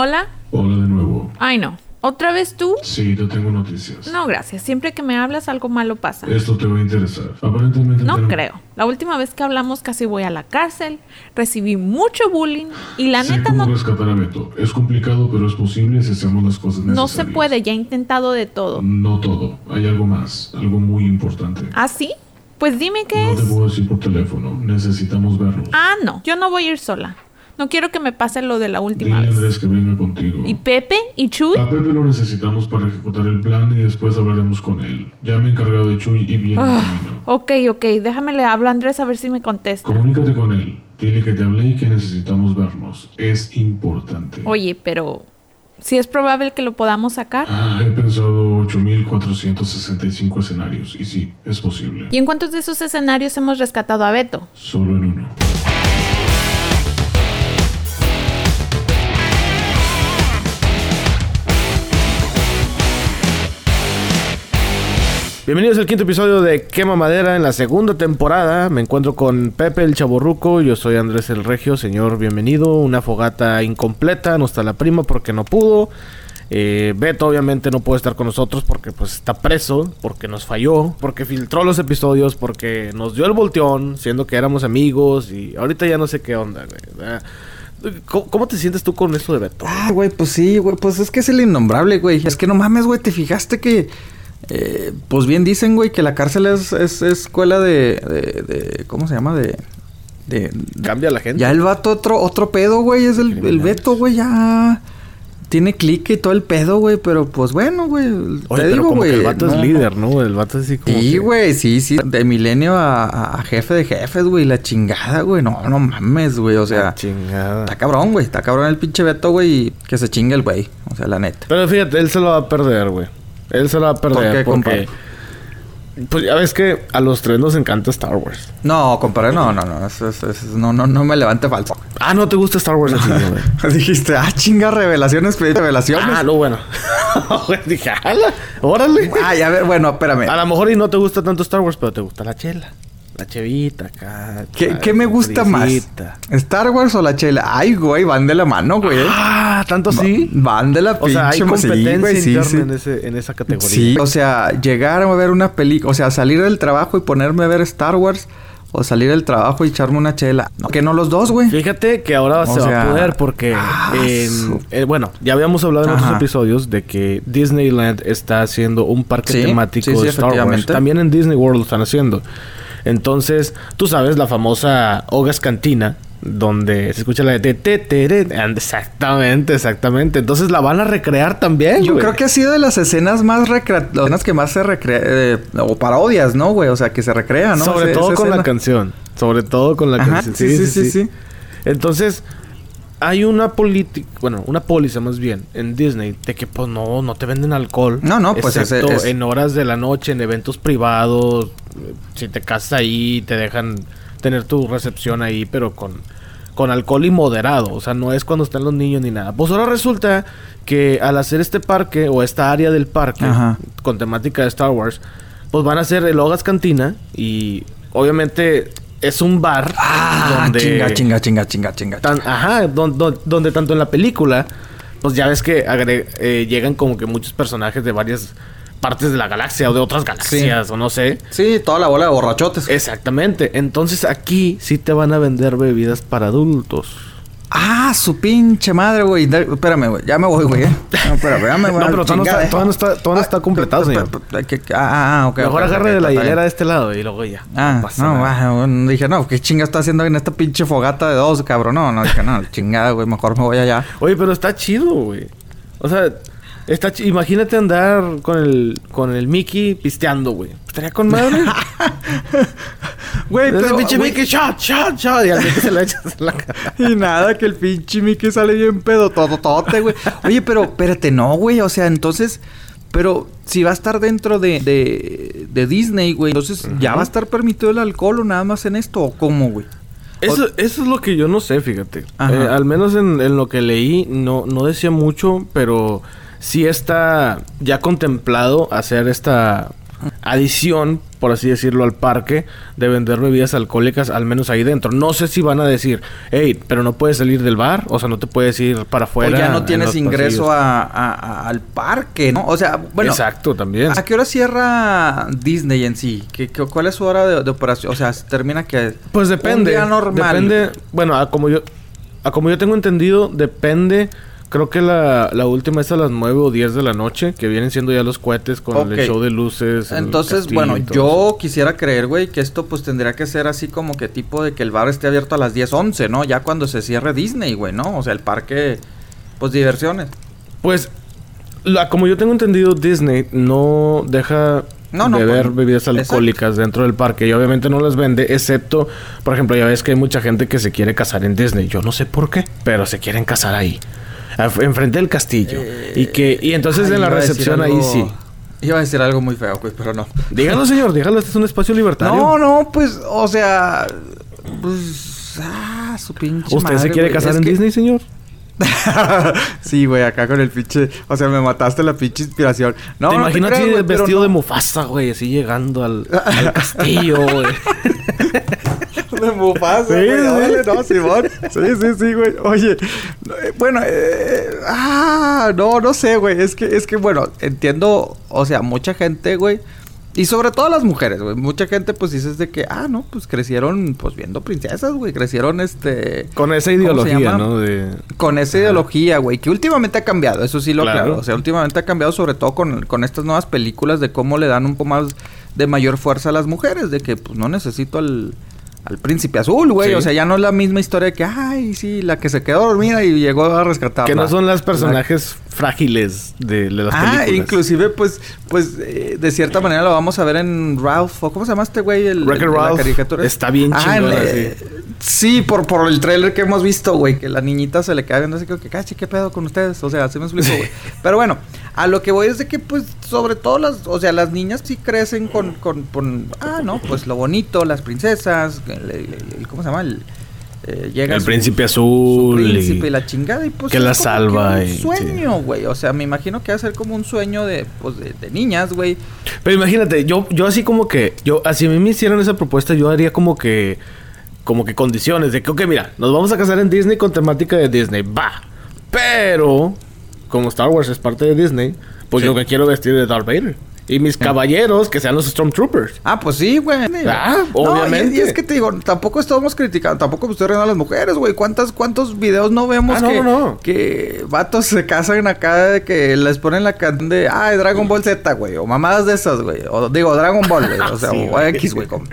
Hola. Hola de nuevo. Ay, no. ¿Otra vez tú? Sí, te tengo noticias. No, gracias. Siempre que me hablas algo malo pasa. Esto te va a interesar. Aparentemente... No creo. La última vez que hablamos casi voy a la cárcel, recibí mucho bullying y la sé neta cómo no, rescatar a Beto. Es complicado, pero es posible si hacemos las cosas necesarias. no se puede. Ya he intentado de todo. No todo. Hay algo más. Algo muy importante. ¿Ah, sí? Pues dime qué No es. te puedo decir por teléfono. Necesitamos verlo. Ah, no. Yo no voy a ir sola. No quiero que me pase lo de la última Dile vez. Andrés que venga contigo. ¿Y Pepe? ¿Y Chuy? A Pepe lo necesitamos para ejecutar el plan y después hablaremos con él. Ya me he encargado de Chuy y viene en camino. ok, ok. Déjame le hablo a Andrés a ver si me contesta. Comunícate con él. Dile que te hablé y que necesitamos vernos. Es importante. Oye, pero... Si es probable que lo podamos sacar. Ah, he pensado 8465 escenarios y sí, es posible. ¿Y en cuántos de esos escenarios hemos rescatado a Beto? Solo en uno. Bienvenidos al quinto episodio de Quema Madera en la segunda temporada. Me encuentro con Pepe el Chaborruco, yo soy Andrés el Regio, señor, bienvenido. Una fogata incompleta, no está la prima porque no pudo. Eh, Beto obviamente no puede estar con nosotros porque pues está preso, porque nos falló, porque filtró los episodios, porque nos dio el volteón, siendo que éramos amigos y ahorita ya no sé qué onda, güey. Ah, ¿Cómo, cómo te sientes tú con esto de Beto? Ah, güey, pues sí, güey, pues es que es el innombrable, güey. Es que no mames, güey, te fijaste que... eh, pues bien dicen, güey, que la cárcel es, es, es escuela de, de, de- ¿Cómo se llama? De... de ¿Cambia la gente? ya el vato otro, otro pedo, güey, es el, el. Beto, güey, ya... Tiene clique y todo el pedo, güey, pero pues bueno, güey. Oye, te pero digo, como que güey. el vato no, es líder, ¿no? El vato es así como Sí, que- güey, sí, sí. De milenio a, jefe de jefes, güey. La chingada, güey. No, no mames, güey. O sea, Ah, chingada. está cabrón, güey. Está cabrón el pinche Beto, güey. y Que se chingue el güey. O sea, la neta. Pero fíjate, él se lo va a perder, güey. Él se lo va a perder qué, porque... compadre? Pues ya ves que a los tres nos encanta Star Wars. No, compadre, no, no, no. Eso, eso- eso- no, no, no me levante falso. Ah, ¿no te gusta Star Wars güey? Dijiste, ah, chinga, revelaciones, revelaciones. ah, no, bueno. Dije. ¡Órale! Ay, a ver, bueno, espérame. A lo mejor y no te gusta tanto Star Wars, pero te gusta la chela. La chevita acá. ¿Qué, la qué me gusta más? ¿Star Wars o la chela? Ay, güey, van de la mano, güey. Ah, ¿tanto sí? Va- Van de la O pinche sea, hay sí, competencia güey, interna sí. En, ese, en esa categoría. Sí, o sea, llegar a ver una película, o sea, salir del trabajo y ponerme a ver Star Wars, o salir del trabajo y echarme una chela. No, que no los dos, güey. Fíjate que ahora O se va a poder porque, ah, en- eh, bueno, ya habíamos hablado en otros episodios de que Disneyland está haciendo un parque Sí, temático sí, sí, de Star Wars. También en Disney World lo están haciendo. Entonces, tú sabes la famosa Ogas Cantina, donde se escucha la de te, te, te, Exactamente, exactamente. Entonces la van a recrear también. Yo güey. creo que ha sido de las escenas más recreativas, las escenas que más se recrea, eh, o parodias, ¿no, güey? O sea, que se recrea, ¿no? Sobre Ese- todo con la canción. Sobre todo con la Ajá, canción. sí, sí, sí, sí. Entonces, hay una política, bueno, una póliza más bien en Disney de que pues no, no te venden alcohol. No, no, pues es- en horas de la noche, en eventos privados. Si te casas ahí, te dejan tener tu recepción ahí, pero con, con alcohol y moderado. O sea, no es cuando están los niños ni nada. Pues ahora resulta que al hacer este parque o esta área del parque Ajá. con temática de Star Wars, pues van a hacer el Hogas Cantina y obviamente es un bar Ah, donde chinga, chinga, chinga, chinga, chinga. tan- ajá, don- don- donde tanto en la película, pues ya ves que agre- eh, llegan como que muchos personajes de varias partes de la galaxia o de otras galaxias o no sé. Sí, toda la bola de borrachotes. Exactamente. Entonces aquí sí te van a vender bebidas para adultos. Ah, su pinche madre, güey. Espérame, güey. Ya me voy, güey. eh. No, espérame, ya me voy. No, pero todavía no chingada, está- eh. todavía no está- todavía no está completado, pe- señor. que- Ah, ah, ok. Mejor agarre de la hilera de este lado y luego ya. Ah, pasa no, nada. ah, bueno, dije, no, ¿qué chinga está haciendo en esta pinche fogata de dos, cabrón? No, no, dije, no, chingada, güey, mejor me voy allá. Oye, pero está chido, güey. O sea, está imagínate andar con el con el Mickey pisteando, güey. Estaría con madre. Güey, pero, pinche güey, Mickey, shot, shot, shot. Y al Mickey se lo echas en la cara. Y nada, que el pinche Mickey sale bien pedo, todo, tote, güey. Oye, pero espérate, no, güey, o sea, entonces... Pero si va a estar dentro de, de, de Disney, güey, entonces ya va a estar permitido el alcohol o nada más en esto, o cómo, güey. Eso, eso es lo que yo no sé, fíjate. Eh, al menos en, en lo que leí, no, no decía mucho, pero sí está ya contemplado hacer esta adición, por así decirlo, al parque de vender bebidas alcohólicas, al menos ahí dentro. No sé si van a decir, hey, pero no puedes salir del bar, o sea, no te puedes ir para afuera. o ya no en tienes ingreso a- a- a- al parque, ¿no? O sea, bueno. Exacto, también. ¿A qué hora cierra Disney en sí? ¿Qué, qué- cuál es su hora de, de operación? O sea, termina que... Pues depende. Un día normal. Depende, bueno, a como yo, a como yo tengo entendido, depende. Creo que la, la última es a las 9 o 10 de la noche, que vienen siendo ya los cohetes con el show de luces. Entonces, castillo bueno, yo quisiera creer, güey, que esto pues tendría que ser así como que tipo de que el bar esté abierto a las 10, 11, ¿no? Ya cuando se cierre Disney, güey, ¿no? O sea, el parque, pues diversiones. Pues, la, como yo tengo entendido, Disney no deja No, no, beber pues, bebidas exacto. alcohólicas dentro del parque y obviamente no las vende, excepto, por ejemplo, ya ves que hay mucha gente que se quiere casar en Disney. Yo no sé por qué, pero se quieren casar ahí. Enfrente del castillo. y que y entonces Ay, en la recepción ahí sí. Iba a decir algo muy feo, güey, pero no. Dígalo, señor, dígalo, este es un espacio libertario. No, no, pues, o sea, pues, ah, su pinche ¿Usted se quiere casar en que- Disney, señor? sí, güey, acá con el pinche, o sea, me mataste la pinche inspiración. No, ¿Te no imaginas pero vestido no. de Mufasa, güey? Así llegando al, al castillo, güey. De Mufasa, Sí, güey. sí. no, Simón. Sí, sí, sí, güey. Oye, no, eh, bueno, eh, ah, no, no sé, güey. Es que, es que, bueno, entiendo, o sea, mucha gente, güey. Y sobre todo las mujeres, güey. Mucha gente, pues, dices de que, ah, no, pues crecieron, pues, viendo princesas, güey. Crecieron, este. Con esa ¿Cómo se ideología? ¿no? De... Con esa ideología, güey, que últimamente ha cambiado, eso sí lo Claro. claro. O sea, últimamente ha cambiado sobre todo con, con estas nuevas películas de cómo le dan un poco más de mayor fuerza a las mujeres, de que pues no necesito al, al príncipe azul, güey. Sí. O sea, ya no es la misma historia que, ay, sí, la que se quedó dormida y llegó a rescatarla. Que no son las personajes frágiles de, de las Ah, películas. inclusive, pues, pues, eh, de cierta manera lo vamos a ver en Ralph, o ¿cómo se llama este güey? El, el la Ralph caricatura. está bien Ah, chingona, eh, Sí, por, por el trailer que hemos visto, güey, que la niñita se le queda viendo así que, cachi, ¿qué pedo con ustedes? O sea, así me explico, güey. Pero bueno, a lo que voy es de que, pues, sobre todo las, o sea, las niñas sí crecen con, con, con ah, no, pues lo bonito, las princesas, el, el- el- ¿cómo se llama? El, eh, llega El su- príncipe su azul. y- príncipe y la chingada y pues que la salva un y- sueño, güey. O sea, me imagino que va a ser como un sueño de, pues, de, de niñas, güey. Pero imagínate, yo, yo así como que, yo, así a mí me hicieran esa propuesta, yo haría como que, como que condiciones de que, ok, mira, nos vamos a casar en Disney con temática de Disney, va. Pero, como Star Wars es parte de Disney, pues Sí. yo me quiero vestir de Darth Vader. Y mis caballeros que sean los Stormtroopers. Ah, pues sí, güey. Ah, No, y- obviamente. Y, es que te digo, tampoco estamos criticando, tampoco estoy riendo a las mujeres, güey. ¿Cuántas, ¿Cuántos videos no vemos Ah, no, que, no, no. que vatos se casan acá de que les ponen la canción de, ah, Dragon Ball Z, güey? O mamadas de esas, güey. O digo, Dragon Ball, güey. O sea, Sí, o. X, güey. como- sí,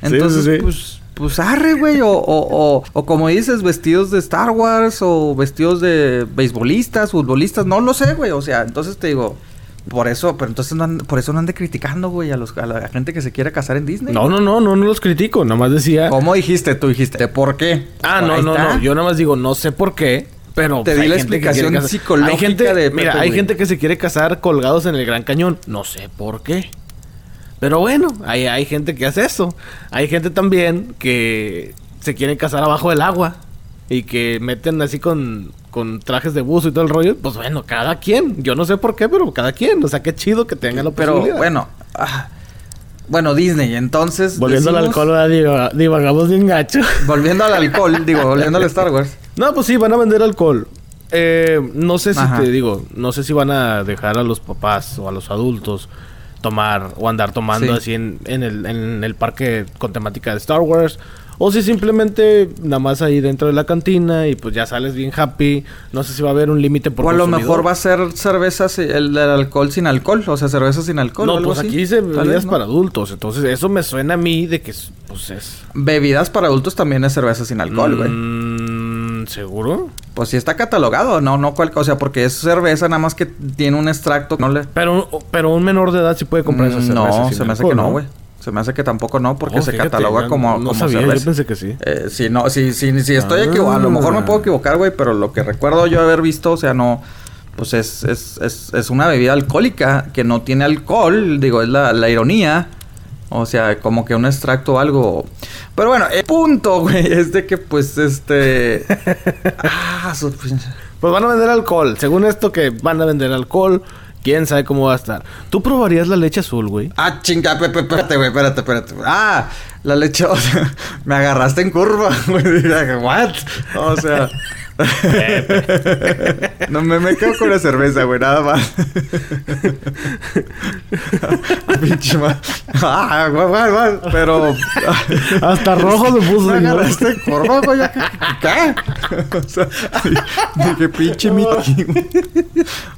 Entonces, sí. pues, pues arre, güey. O, o, o, o como dices, vestidos de Star Wars o vestidos de beisbolistas, futbolistas, no lo sé, güey. O sea, entonces te digo... Por eso, pero entonces no ande- por eso no ande criticando, güey, a, los, a la gente que se quiere casar en Disney. No, no, no, no, no los critico. Nada más decía. ¿Cómo dijiste? Tú dijiste. ¿Por qué? Ah, no, no, no. Yo nada más digo, no sé por qué. Pero Te pues, di la explicación psicológica hay gente, de Mira, hay güey. gente que se quiere casar colgados en el Gran Cañón. No sé por qué. Pero bueno, hay, hay gente que hace eso. Hay gente también que se quiere casar abajo del agua. Y que meten así con, con trajes de buzo y todo el rollo. Pues bueno, cada quien. Yo no sé por qué, pero cada quien. O sea, qué chido que tenga la Pero posibilidad. bueno. ah, bueno, Disney, entonces. Volviendo al alcohol, ¿verdad? Diva- divagamos bien gacho. Volviendo al alcohol, digo, volviendo al Star Wars. No, pues sí, van a vender alcohol. Eh, no sé si Ajá. te digo, no sé si van a dejar a los papás o a los adultos tomar o andar tomando Sí. así en, en el, en el parque con temática de Star Wars. O si simplemente nada más ahí dentro de la cantina y pues ya sales bien happy. No sé si va a haber un límite por O a lo mejor va a ser cerveza, el, el alcohol sin alcohol. O sea, cerveza sin alcohol. o No, algo pues así. aquí dice bebidas para adultos. Entonces eso me suena a mí de que es- pues es... Bebidas para adultos también es cerveza sin alcohol, güey. Mm, ¿Seguro? Pues sí está catalogado, no, no cual, o sea, porque es cerveza nada más que tiene un extracto, no le. Pero, pero un menor de edad sí puede comprar esa Mm, cerveza. No, sin se me hace alcohol, que no, güey. Se me hace que tampoco no, porque Oh, se fíjate, cataloga como, no como sabía, cerveza. yo pensé que sí. Eh, sí, no, sí, sí, sí, estoy equivocado. A lo mejor me puedo Ah. equivocar, güey, pero lo que recuerdo yo haber visto, o sea, no. Pues es, es, es, es una bebida alcohólica que no tiene alcohol, digo, es la, la ironía. O sea, como que un extracto o algo. Pero bueno, el punto, güey, es de que, pues, este. ah, Pues van a vender alcohol. Según esto que van a vender alcohol, quién sabe cómo va a estar. ¿Tú probarías la leche azul, güey? Ah, chinga, Pepe, espérate, güey, espérate, espérate. Ah, la leche, o sea, me agarraste en curva, güey. What? O sea... no me, me quedo con la cerveza, güey, nada más. Pinche Ah, güey, güey, Pero. Hasta rojo se puso, señor. en curva, güey. ¿qué? ¿Qué? O sea, dije, pinche Mickey.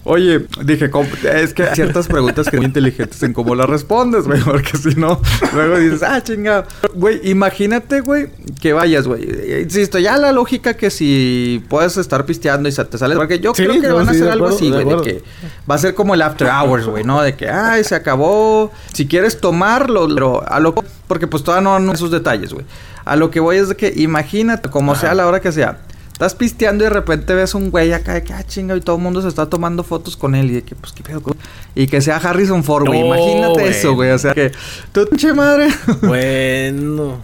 Oye, dije, es que hay ciertas preguntas que son inteligentes en cómo las respondes, güey. Porque si no, luego dices, ah, chingado. Güey, imagínate, güey, que vayas, güey. Insisto, ya la lógica que si puedes estar pisteando y se te sale. Porque yo Sí, creo que no, van a sí, hacer algo acuerdo, así, güey. De que va a ser como el after hours, güey, ¿no? De que, ay, se acabó. Si quieres tomarlo, pero a lo porque pues todavía no han esos detalles, güey. A lo que voy es de que imagínate, como sea la hora que sea, estás pisteando y de repente ves un güey acá de que, ah, chinga, y todo el mundo se está tomando fotos con él y de que, pues, qué pedo, con-?" Y que sea Harrison Ford, güey. No, imagínate güey. eso, güey. O sea, que, tu pinche madre. Bueno,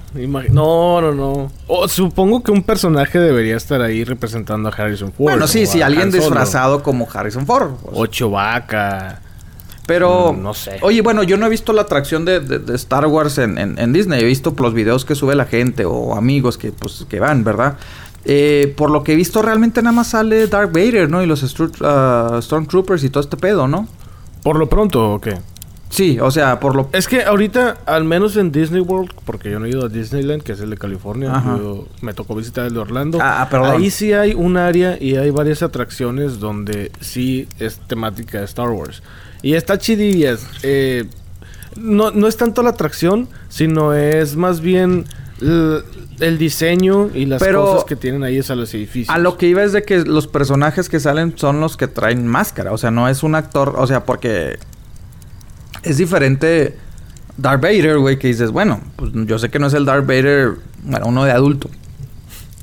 no, no, no. O, supongo que un personaje debería estar ahí representando a Harrison Ford. bueno, sí, sí, alguien disfrazado como Harrison Ford. pues. O Chewbacca. Pero, Mm, no sé. Oye, bueno, yo no he visto la atracción de, de- de Star Wars en, en- en Disney. He visto los videos que sube la gente o amigos que, pues, que van, ¿verdad? Eh, por lo que he visto, realmente nada más sale Darth Vader, ¿no? Y los ah, Stormtroopers y todo este pedo, ¿no? ¿Por lo pronto o qué? Sí, o sea, por lo... Es que ahorita, al menos en Disney World, porque yo no he ido a Disneyland, que es el de California, yo- me tocó visitar el de Orlando. Ah, ah, perdón. Ahí sí hay un área y hay varias atracciones donde sí es temática de Star Wars. Y está chidillas. eh, no, no es tanto la atracción, sino es más bien el diseño y las Pero- cosas que tienen ahí es a los edificios. A lo que iba es de que los personajes que salen son los que traen máscara. O sea, no es un actor... O sea, porque... Es diferente Darth Vader, güey, que dices, bueno, pues yo sé que no es el Darth Vader, bueno, uno de adulto.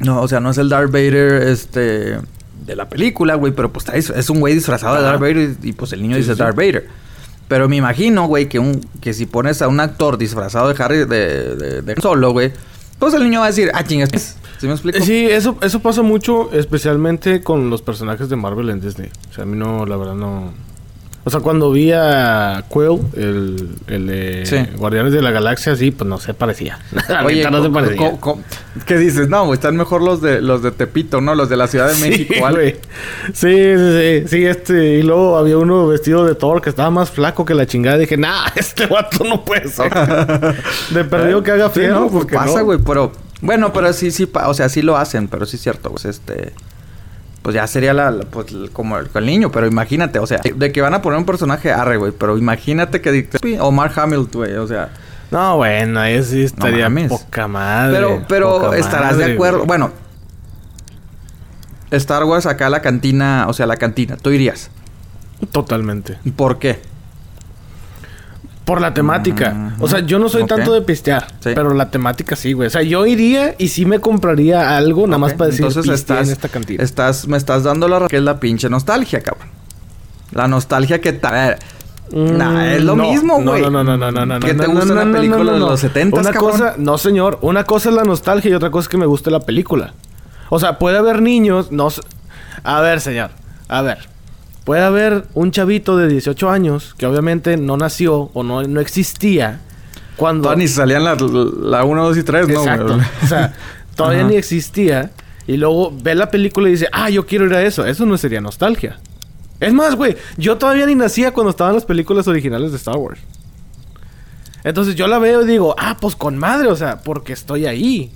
No, o sea, no es el Darth Vader, este, de la película, güey, pero pues dis- es un güey disfrazado de. Darth Vader y, y, pues el niño Sí, dice sí. Darth Vader. Pero me imagino, güey, que un que si pones a un actor disfrazado de Harry de, de, de Solo, güey, pues el niño va a decir, ah, chingas, ¿sí me explico? Sí, eso, eso pasa mucho, especialmente con los personajes de Marvel en Disney. O sea, a mí no, la verdad no... O sea, cuando vi a Quill, el, el de Sí. Guardianes de la Galaxia, sí, pues no se parecía. Oye, no se parecía. ¿qué dices? No, están mejor los de los de Tepito, ¿no? Los de la Ciudad de México. Sí, güey. Sí, sí, sí, sí, este, y luego había uno vestido de Thor que estaba más flaco que la chingada. Dije, nah, este vato no puede ser. de perdido que haga frío, no, pues porque pasa, no. güey, pero... Bueno, pero sí, sí, pa- o sea, sí lo hacen, pero sí es cierto, pues este... Pues ya sería la, la- pues, como el, el niño, pero imagínate, o sea, de que van a poner un personaje arre, güey, pero imagínate que... O Mark Hamill, güey, o sea... No, bueno, ahí sí estaría mames. poca madre. Pero, pero poca estarás de acuerdo. güey. Bueno, Star Wars acá la cantina, o sea, la cantina, tú irías. Totalmente. ¿Por qué? Por la temática. Mm, O sea, yo no soy tanto de pistear. Sí. Pero la temática sí, güey. O sea, yo iría y sí me compraría algo, nada más para decir Entonces estás, en esta cantina. estás, me estás dando la que es la pinche nostalgia, cabrón. La nostalgia que ta- a ver, Mm, nah, es lo no, mismo, güey. No, no, no, no, no, no. ¿Qué no, te gusta no, una película no, no, de no. los 70, Una cabrón? cosa, no, señor. Una cosa es la nostalgia y otra cosa es que me guste la película. O sea, puede haber niños, no A ver, señor. A ver. Puede haber un chavito de 18 años que obviamente no nació o no, no existía cuando... Todavía ni salían la, la 1, 2 y 3, ¿no? Exacto. o sea, todavía Ajá. ni existía. Y luego ve la película y dice, ah, yo quiero ir a eso. Eso no sería nostalgia. Es más, güey, yo todavía ni nacía cuando estaban las películas originales de Star Wars. Entonces yo la veo y digo, ah, pues con madre, o sea, porque estoy ahí.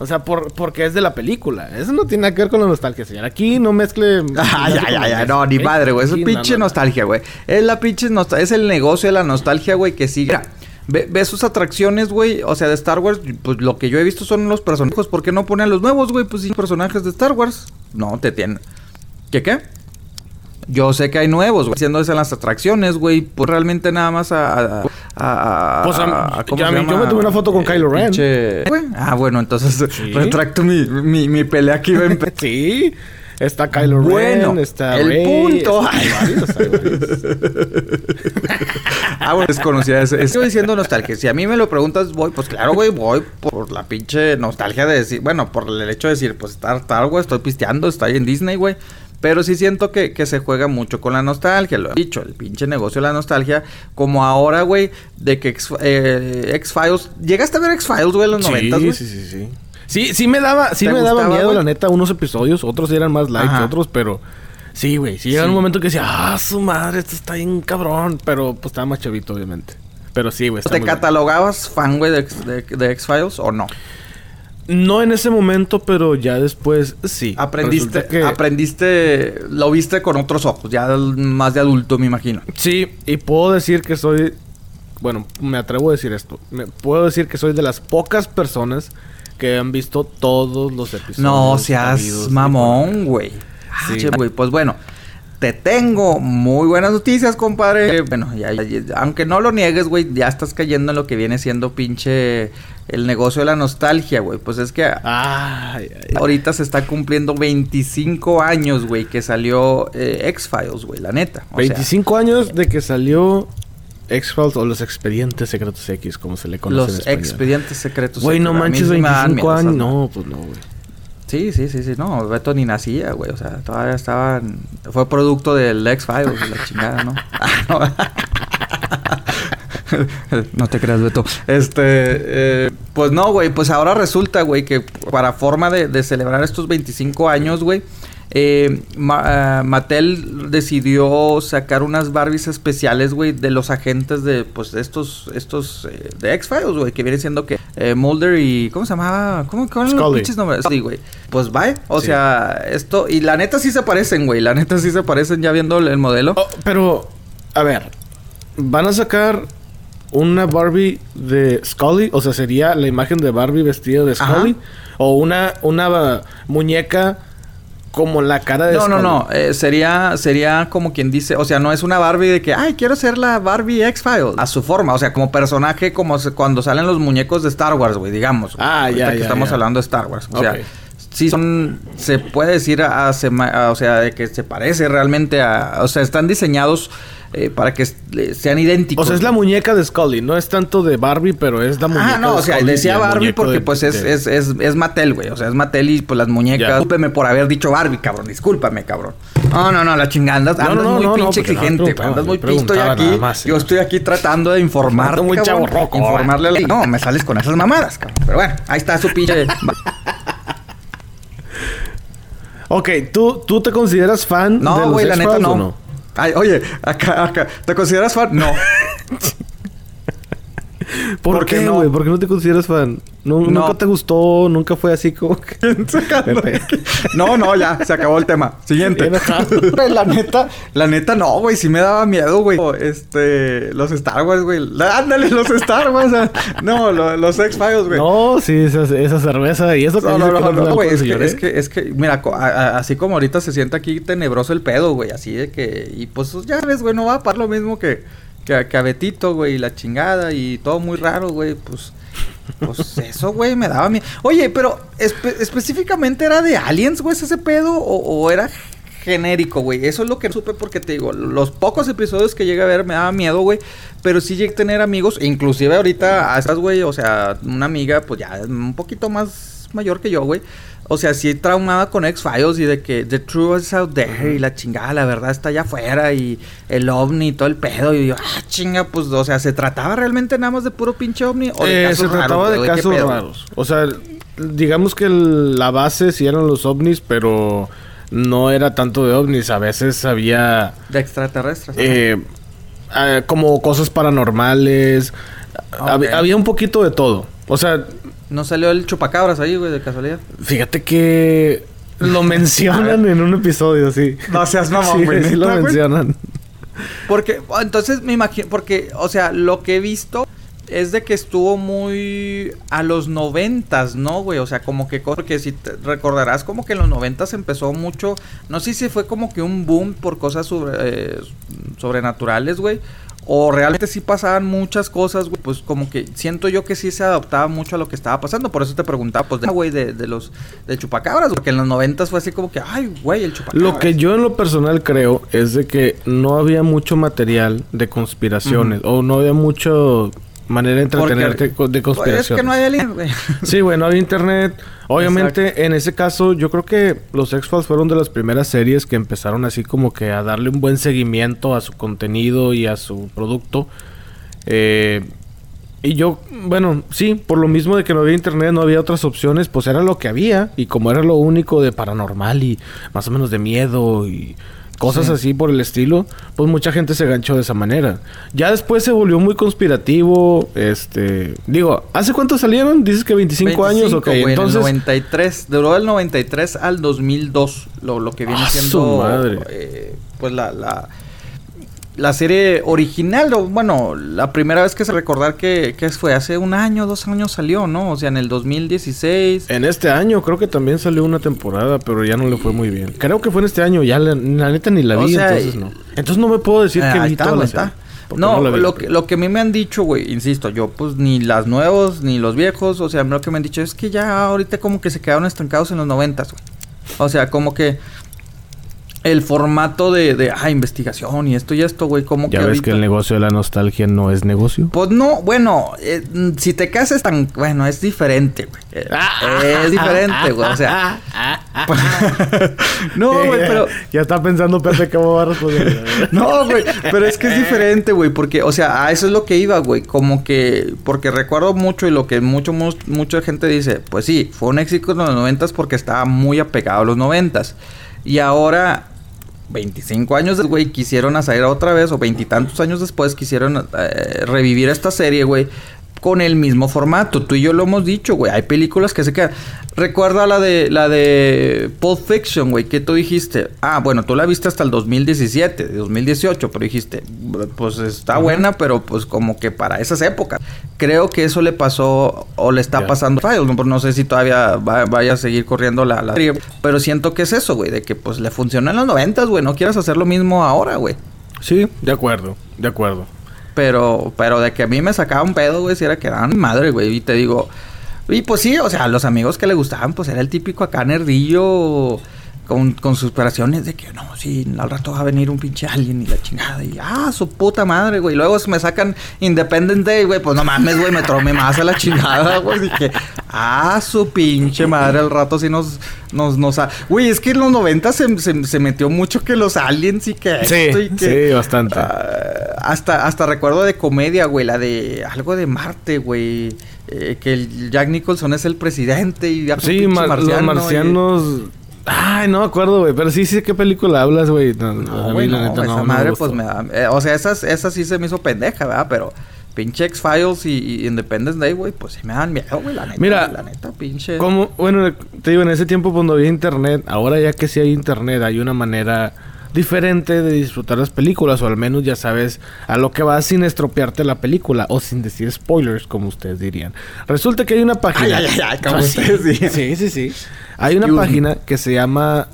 O sea, por, porque es de la película. Eso no tiene nada que ver con la nostalgia, señor. Aquí no mezcle... Ah, ya, ya, ya. No, ni madre, güey. Eso es pinche no. nostalgia, güey. Es la pinche nostalgia. Es el negocio de la nostalgia, güey, que sigue. Mira, ve, ve sus atracciones, güey. O sea, de Star Wars, pues lo que yo he visto son los personajes. ¿Por qué no ponen los nuevos, güey? Pues sí, personajes de Star Wars. No, te tienen. ¿Qué qué? Yo sé que hay nuevos, güey. Haciendo eso en las atracciones, güey. Pues realmente nada más a. a, a- a- Pues, a- a- ¿cómo yo- se a mí- yo llama? me tomé una foto con Kylo Ren. pinche- Güey. Ah, bueno, entonces Sí. retracto mi, mi, mi pelea que iba a empezar. Sí. Está Kylo Ren, Bueno, está el Rey, punto. está- hay varios, hay varios. Ah, bueno, desconocida. Es, estoy diciendo nostalgia. Si a mí me lo preguntas, voy, pues claro, güey, voy por la pinche nostalgia de decir, bueno, por el hecho de decir, pues Star, Star Wars, estoy pisteando, estoy en Disney, güey. Pero sí siento que, que se juega mucho con la nostalgia, lo he dicho, el pinche negocio de la nostalgia. Como ahora, güey, de que X- eh, X-Files... ¿Llegaste a ver X-Files, güey, en los Sí, noventas, güey? sí, sí, sí. Sí, sí me daba, sí ¿Te me daba gustaba, miedo, güey? la neta, unos episodios, otros eran más light que otros, pero sí, güey, sí llegaba Sí. un momento que decía, ah, su madre, esto está bien cabrón, pero pues estaba más chavito, obviamente. Pero sí, güey, está ¿Te catalogabas fan, güey, de, X- de, de X-Files o no? No en ese momento, pero ya después sí. Aprendiste, que- aprendiste, lo viste con otros ojos, ya más de adulto, me imagino. Sí, y puedo decir que soy. Bueno, me atrevo a decir esto. Me, puedo decir que soy de las pocas personas que han visto todos los episodios. No seas mamón, güey. Ah, Sí. güey, pues bueno, te tengo muy buenas noticias, compadre. Bueno, ya- aunque no lo niegues, güey, ya estás cayendo en lo que viene siendo pinche el negocio de la nostalgia, güey. Pues es que Ay, ay, ay. ahorita se está cumpliendo 25 años, güey, que salió eh, X-Files, güey, la neta. O sea, 25 años de que salió X-Files o los expedientes secretos X, como se le conoce en los español. expedientes secretos. Güey, no manches, sí me dan 25 miedo esas años. No, pues no, güey. Sí, sí, sí, sí, no, Beto ni nacía, güey, o sea, todavía estaban, fue producto del X-Files, la chingada, ¿no? no te creas, Beto. Este, eh, pues no, güey, pues ahora resulta, güey, que para forma de, de celebrar estos 25 años, güey, eh, Ma- ah, Mattel decidió sacar unas Barbies especiales, güey, de los agentes de, pues, de estos, estos, eh, de X-Files, güey, que viene siendo que eh, Mulder y, ¿cómo se llamaba? ¿Cómo, cómo eran los pinches nombres? Sí, güey. Pues vaya, o Sí. sea, esto, y la neta sí se parecen, güey, la neta sí se parecen ya viendo el, el modelo. Oh, pero, a ver, van a sacar una Barbie de Scully, o sea, sería la imagen de Barbie vestida de Ajá. Scully, o una, una muñeca como la cara de No, no, Scully. no, eh, sería, sería como quien dice, o sea, no es una Barbie de que, ay, quiero ser la Barbie X-Files. A su forma, o sea, como personaje, como se- cuando salen los muñecos de Star Wars, güey, digamos. Ah, Ahorita ya, que ya, estamos ya. hablando de Star Wars. O sea, sí son, se puede decir, a, a a- o sea, de que se parece realmente a, o sea, están diseñados eh, para que eh, sean idénticos. O sea, es la muñeca de Scully, no es tanto de Barbie, pero es la muñeca Ah, no, de o sea, Scully decía Barbie porque de- pues es, de- es, es, es Mattel, güey. O sea, es Mattel y pues las muñecas. Ya. Discúlpeme por haber dicho Barbie, cabrón. Discúlpame, cabrón. No, no, no, la chingada. Andas, No, andas no, muy no, pinche exigente, güey. Andas muy yo pisto y preguntaba aquí. más, yo sí. estoy aquí tratando de informar. Muy chavorroco, Informarle a la... No, me sales con esas mamadas, cabrón. Pero bueno, ahí está su pinche... Ok, ¿tú, ¿tú te consideras fan de los güey, la neta no? Ay, oye, acá, acá. ¿Te consideras fan? No. ¿Por, ¿Por qué qué, no? güey? ¿Por qué no te consideras fan? No. ¿Nunca te gustó? ¿Nunca fue así como que...? No, no, ya, se acabó el tema. Siguiente. Güey, la neta, la neta no, güey, sí me daba miedo, güey. Este, los Star Wars, güey. Ándale, los Star Wars. ah. No, lo- los X-Files, güey. No, sí, esa, esa cerveza y eso que No, no, no, es no, güey, es que, señor, es que, es que, mira, co- a- a- así como ahorita se siente aquí tenebroso el pedo, güey, así de que, y pues ya ves, güey, no va a pasar lo mismo que, que, a- que a Betito, güey, y la chingada, y todo muy raro, güey, pues, pues eso, güey, me daba miedo. Oye, pero espe- específicamente era de aliens, güey, ese pedo, o, o era genérico, güey, eso es lo que supe porque te digo, los pocos episodios que llegué a ver me daba miedo, güey, pero sí llegué a tener amigos, inclusive ahorita a estas, güey, o sea, una amiga, pues ya un poquito más mayor que yo, güey. O sea, sí traumada con X-Files y de que The Truth is out there y la chingada, la verdad está allá afuera y el ovni y todo el pedo. Y yo, ah, chinga, pues, o sea, ¿se trataba realmente nada más de puro pinche ovni? ¿O de Eh, casos se trataba raros, de casos raros. O sea, digamos que el- la base sí eran los ovnis, pero no era tanto de ovnis. A veces había De extraterrestres. eh, ah, como cosas paranormales. Había un poquito de todo. O sea, No salió el chupacabras ahí, güey, de casualidad. fíjate que lo mencionan en un episodio, sí. No seas mamón, Sí, güey, sí lo mencionan. Porque, oh, entonces me imagino, porque, o sea, lo que he visto es de que estuvo muy a los noventas, ¿no, güey? O sea, como que, porque si te recordarás, como que en los noventas empezó mucho, no sé si fue como que un boom por cosas sobre, eh, sobrenaturales, güey. O realmente sí pasaban muchas cosas, güey. Pues como que siento yo que sí se adaptaba mucho a lo que estaba pasando. Por eso te preguntaba, pues, de, güey, de, de los de chupacabras. Porque en los noventas fue así como que, ay, güey, el chupacabras. Lo que yo en lo personal creo es de que no había mucho material de conspiraciones o no había mucho manera de entretenerte de conspiraciones. es que no güey. Sí, güey, no había internet Obviamente, en ese caso, yo creo que los X-Files fueron de las primeras series que empezaron así como que a darle un buen seguimiento a su contenido y a su producto. Eh, y yo, bueno, sí, por lo mismo de que no había internet, no había otras opciones, pues era lo que había. Y como era lo único de paranormal y más o menos de miedo y cosas Sí. así por el estilo, pues mucha gente se ganchó de esa manera. Ya después se volvió muy conspirativo, este... Digo, ¿hace cuánto salieron? Dices que 25, años, ok. 25, güey, en el Entonces, 93, duró del 93 al 2002, lo, lo que viene ¡Ah, su siendo madre! eh, pues la, la la serie original, o bueno, la primera vez que se recordar que, que fue hace un año, dos años salió, ¿no? O sea, en el 2016. en este año creo que también salió una temporada, pero ya no le fue muy bien. Creo que fue en este año, ya la, la neta ni la O vi, sea, entonces no. Entonces no me puedo decir Ah, que vi está, toda la serie, No, vi, lo, que, lo que a mí me han dicho, güey, insisto, yo pues ni las nuevos ni los viejos, o sea, lo que me han dicho es que ya ahorita como que se quedaron estancados en los noventas, güey. O sea, como que el formato de, de ah, investigación y esto y esto, güey, como Ya que ves que el negocio de la nostalgia no es negocio. Pues no, bueno, eh, si te casas tan... Bueno, es diferente, güey. Eh, es diferente, güey, o sea... no, güey, pero... ya está pensando Pepe cómo va a responder. No, güey, pero es que es diferente, güey, porque, o sea, a eso es lo que iba, güey, como que, porque recuerdo mucho y lo que mucho, mu- mucha gente dice, pues sí, fue un éxito en los noventas porque estaba muy apegado a los noventas. Y ahora, 25 años güey, quisieron hacer otra vez, o veintitantos años después, quisieron eh, revivir esta serie, güey, con el mismo formato. Tú y yo lo hemos dicho, güey, hay películas que se quedan. Recuerda la de la de Pulp Fiction, güey, que tú dijiste. Ah, bueno, tú la viste hasta el 2017, 2018, pero dijiste, pues está buena, pero pues como que para esas épocas. Creo que eso le pasó o le está pasando a Files, no, no sé si todavía va- vaya a seguir corriendo la, la serie, pero siento que es eso, güey, de que pues le funcionó en los noventas, güey, no quieras hacer lo mismo ahora, güey. Sí, de acuerdo, de acuerdo. Pero, pero de que a mí me sacaba un pedo, güey, si era que era mi madre, güey. Y te digo, y pues sí, o sea, los amigos que le gustaban, pues era el típico acá nerdillo con, con sus operaciones de que no, sí, al rato va a venir un pinche alien y la chingada. Y ah, su puta madre, güey. Luego me sacan Independent Day, güey. Pues no mames, güey, me tromé más a la chingada, güey. Dije, ah, su pinche madre, al rato sí nos, nos, nos. ha- Güey, es que en los 90 se, se, se metió mucho que los aliens y que esto y Sí, que. sí, bastante. Ah, hasta, hasta recuerdo de comedia, güey, la de algo de Marte, güey. eh, que el Jack Nicholson es el presidente y Sí, los y- marcianos... Ay, no me acuerdo, güey. Pero sí sé qué película hablas, güey. No, no, güey, no, esa madre pues me da... eh, o sea, esas, esas sí se me hizo pendeja, ¿verdad? Pero pinche X-Files y, y Independence Day, güey, pues sí me dan miedo, güey, la neta. Mira, la neta, pinche... Como, bueno, te digo, en ese tiempo cuando había internet, ahora ya que sí hay internet, hay una manera diferente de disfrutar las películas, o al menos ya sabes a lo que vas sin estropearte la película, o sin decir spoilers, como ustedes dirían. Resulta que hay una página. Ay, ay, ay, como Ah, sí. ustedes dirían. Sí, sí, sí. Hay una página que se llama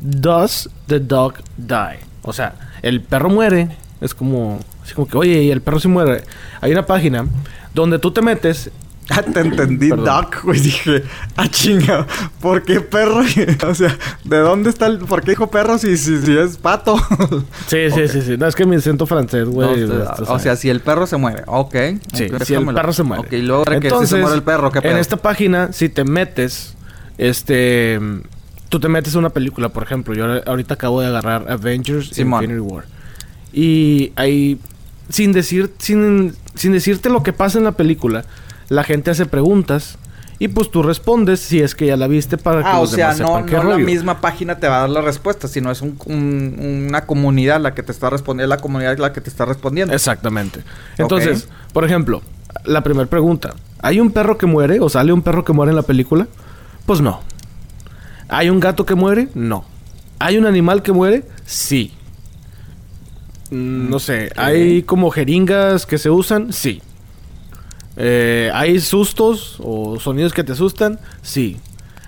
Does the Dog Die? O sea, el perro muere. Es como, así como que, oye, y el perro se muere. Hay una página donde tú te metes Ah, te entendí, Perdón. Doc, güey. Dije, ah, chinga, ¿por qué perro? o sea, ¿de dónde está el... ¿Por qué dijo perro si, si, si es pato? Sí, sí, sí, sí. No, es que mi acento francés, güey. No, esto, o sea, si el perro se muere, ok. Sí, ok, si el perro se muere. Ok, y luego de que si se muere el perro, ¿qué pedo? En esta página, si te metes, este... Tú te metes a una película, por ejemplo. Yo ahorita acabo de agarrar Avengers Simón. Infinity War. Y ahí, sin decir, sin, sin decirte lo que pasa en la película, la gente hace preguntas. Y pues tú respondes si es que ya la viste para que Ah, o los sea, demás no, sepan qué no la misma página te va a dar la respuesta, sino es un- un- una comunidad la que te está respondiendo, la comunidad la que te está respondiendo. Exactamente. Entonces, por ejemplo, la primera pregunta. ¿Hay un perro que muere o sale un perro que muere en la película? Pues no. ¿Hay un gato que muere? No. ¿Hay un animal que muere? Sí. Mm, No sé. ¿Hay como jeringas que se usan? Sí. Eh, ¿Hay sustos o sonidos que te asustan? Sí.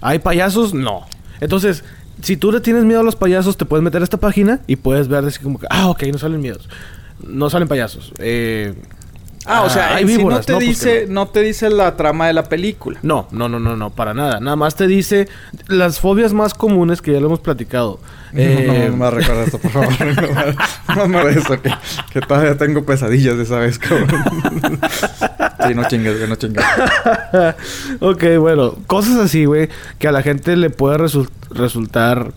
¿Hay payasos? No. Entonces, si tú le tienes miedo a los payasos, te puedes meter a esta página y puedes ver así como que, ah, ok, no salen miedos. No salen payasos. Eh, Ah, o sea, hay víboras. no te dice, no. no te dice la trama de la película. No, no, no, no, no, para nada. Nada más te dice las fobias más comunes que ya lo hemos platicado. Eh, no, no me recuerda esto, por favor. No me, no eso, que, que todavía tengo pesadillas de esa vez, cabrón. Sí, no chingues, no chingues. ok, bueno, cosas así, güey, que a la gente le puede resul- resultar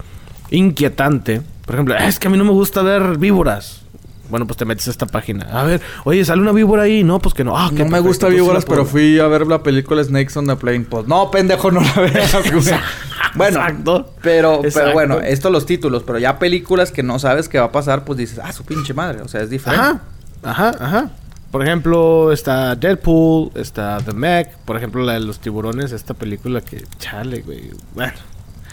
inquietante. Por ejemplo, es que a mí no me gusta ver víboras. Bueno, pues te metes a esta página. A ver, oye, sale una víbora ahí. No, pues que no. Ah, No me gusta víboras, pero fui a ver la película Snakes on the Plane. Pues no, pendejo, no la veas, bueno, Exacto. pero, pero Exacto. bueno, esto los títulos, pero ya películas que no sabes qué va a pasar, pues dices, ah, su pinche madre, o sea, es diferente. Ajá, ajá, ajá. Por ejemplo, está Deadpool, está The Meg. Por ejemplo, la de los tiburones, esta película que... Chale, güey. Bueno.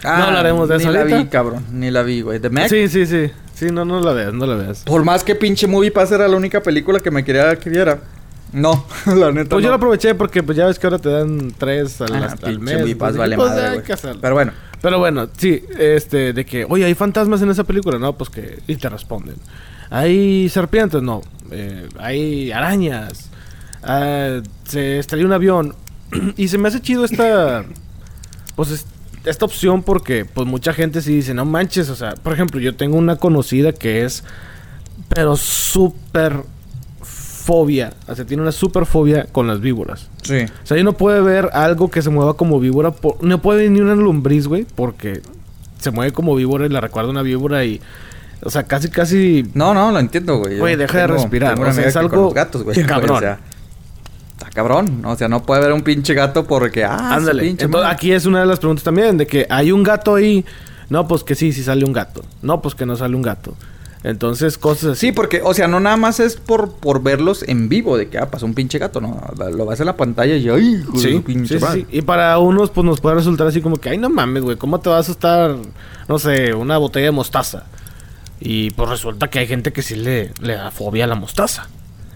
No hablaremos de Ah, ni eso la ahorita. vi, cabrón, ni la vi, güey. The Meg, Sí, sí, sí. Sí, no, no la veas, no la veas. por más que pinche Movie Pass era la única película que me quería que viera. No, la neta Pues yo la aproveché porque pues ya ves que ahora te dan tres al, Ah, al mes. Movie Pass pues, vale pues, madre, hay. Pero bueno, Pero bueno, sí, este, de que, oye, hay fantasmas en esa película, no, pues que, y te responden. Hay serpientes, no, eh, hay arañas, ah, se estrelló un avión. y se me hace chido esta, pues, es- esta opción porque, pues, mucha gente sí dice, no manches, o sea, por ejemplo, yo tengo una conocida que es, pero súper fobia, o sea, tiene una súper fobia con las víboras. sí. O sea, ella no puede ver algo que se mueva como víbora. por- No puede ver ni una lombriz, güey, porque se mueve como víbora y la recuerda una víbora y. O sea, casi, casi. No, no, lo entiendo, güey. Güey, deja de respirar, o sea, es algo con los gatos, güey. cabrón. O sea, está cabrón. O sea, no puede ver un pinche gato porque... Ah, Ándale. pinche Entonces, madre. aquí es una de las preguntas también: de que hay un gato ahí. No, pues que sí, sí sale un gato. No, pues que no sale un gato. Entonces, cosas así. Sí, porque, o sea, no nada más es por, por verlos en vivo, de que, ah, pasó un pinche gato, ¿no? Lo ves en la pantalla y, ay, hijo de Sí, pinche sí. Y para unos, pues nos puede resultar así como que, ay, no mames, güey, ¿cómo te va a asustar, no sé, una botella de mostaza? Y pues resulta que hay gente que sí le, le da fobia a la mostaza.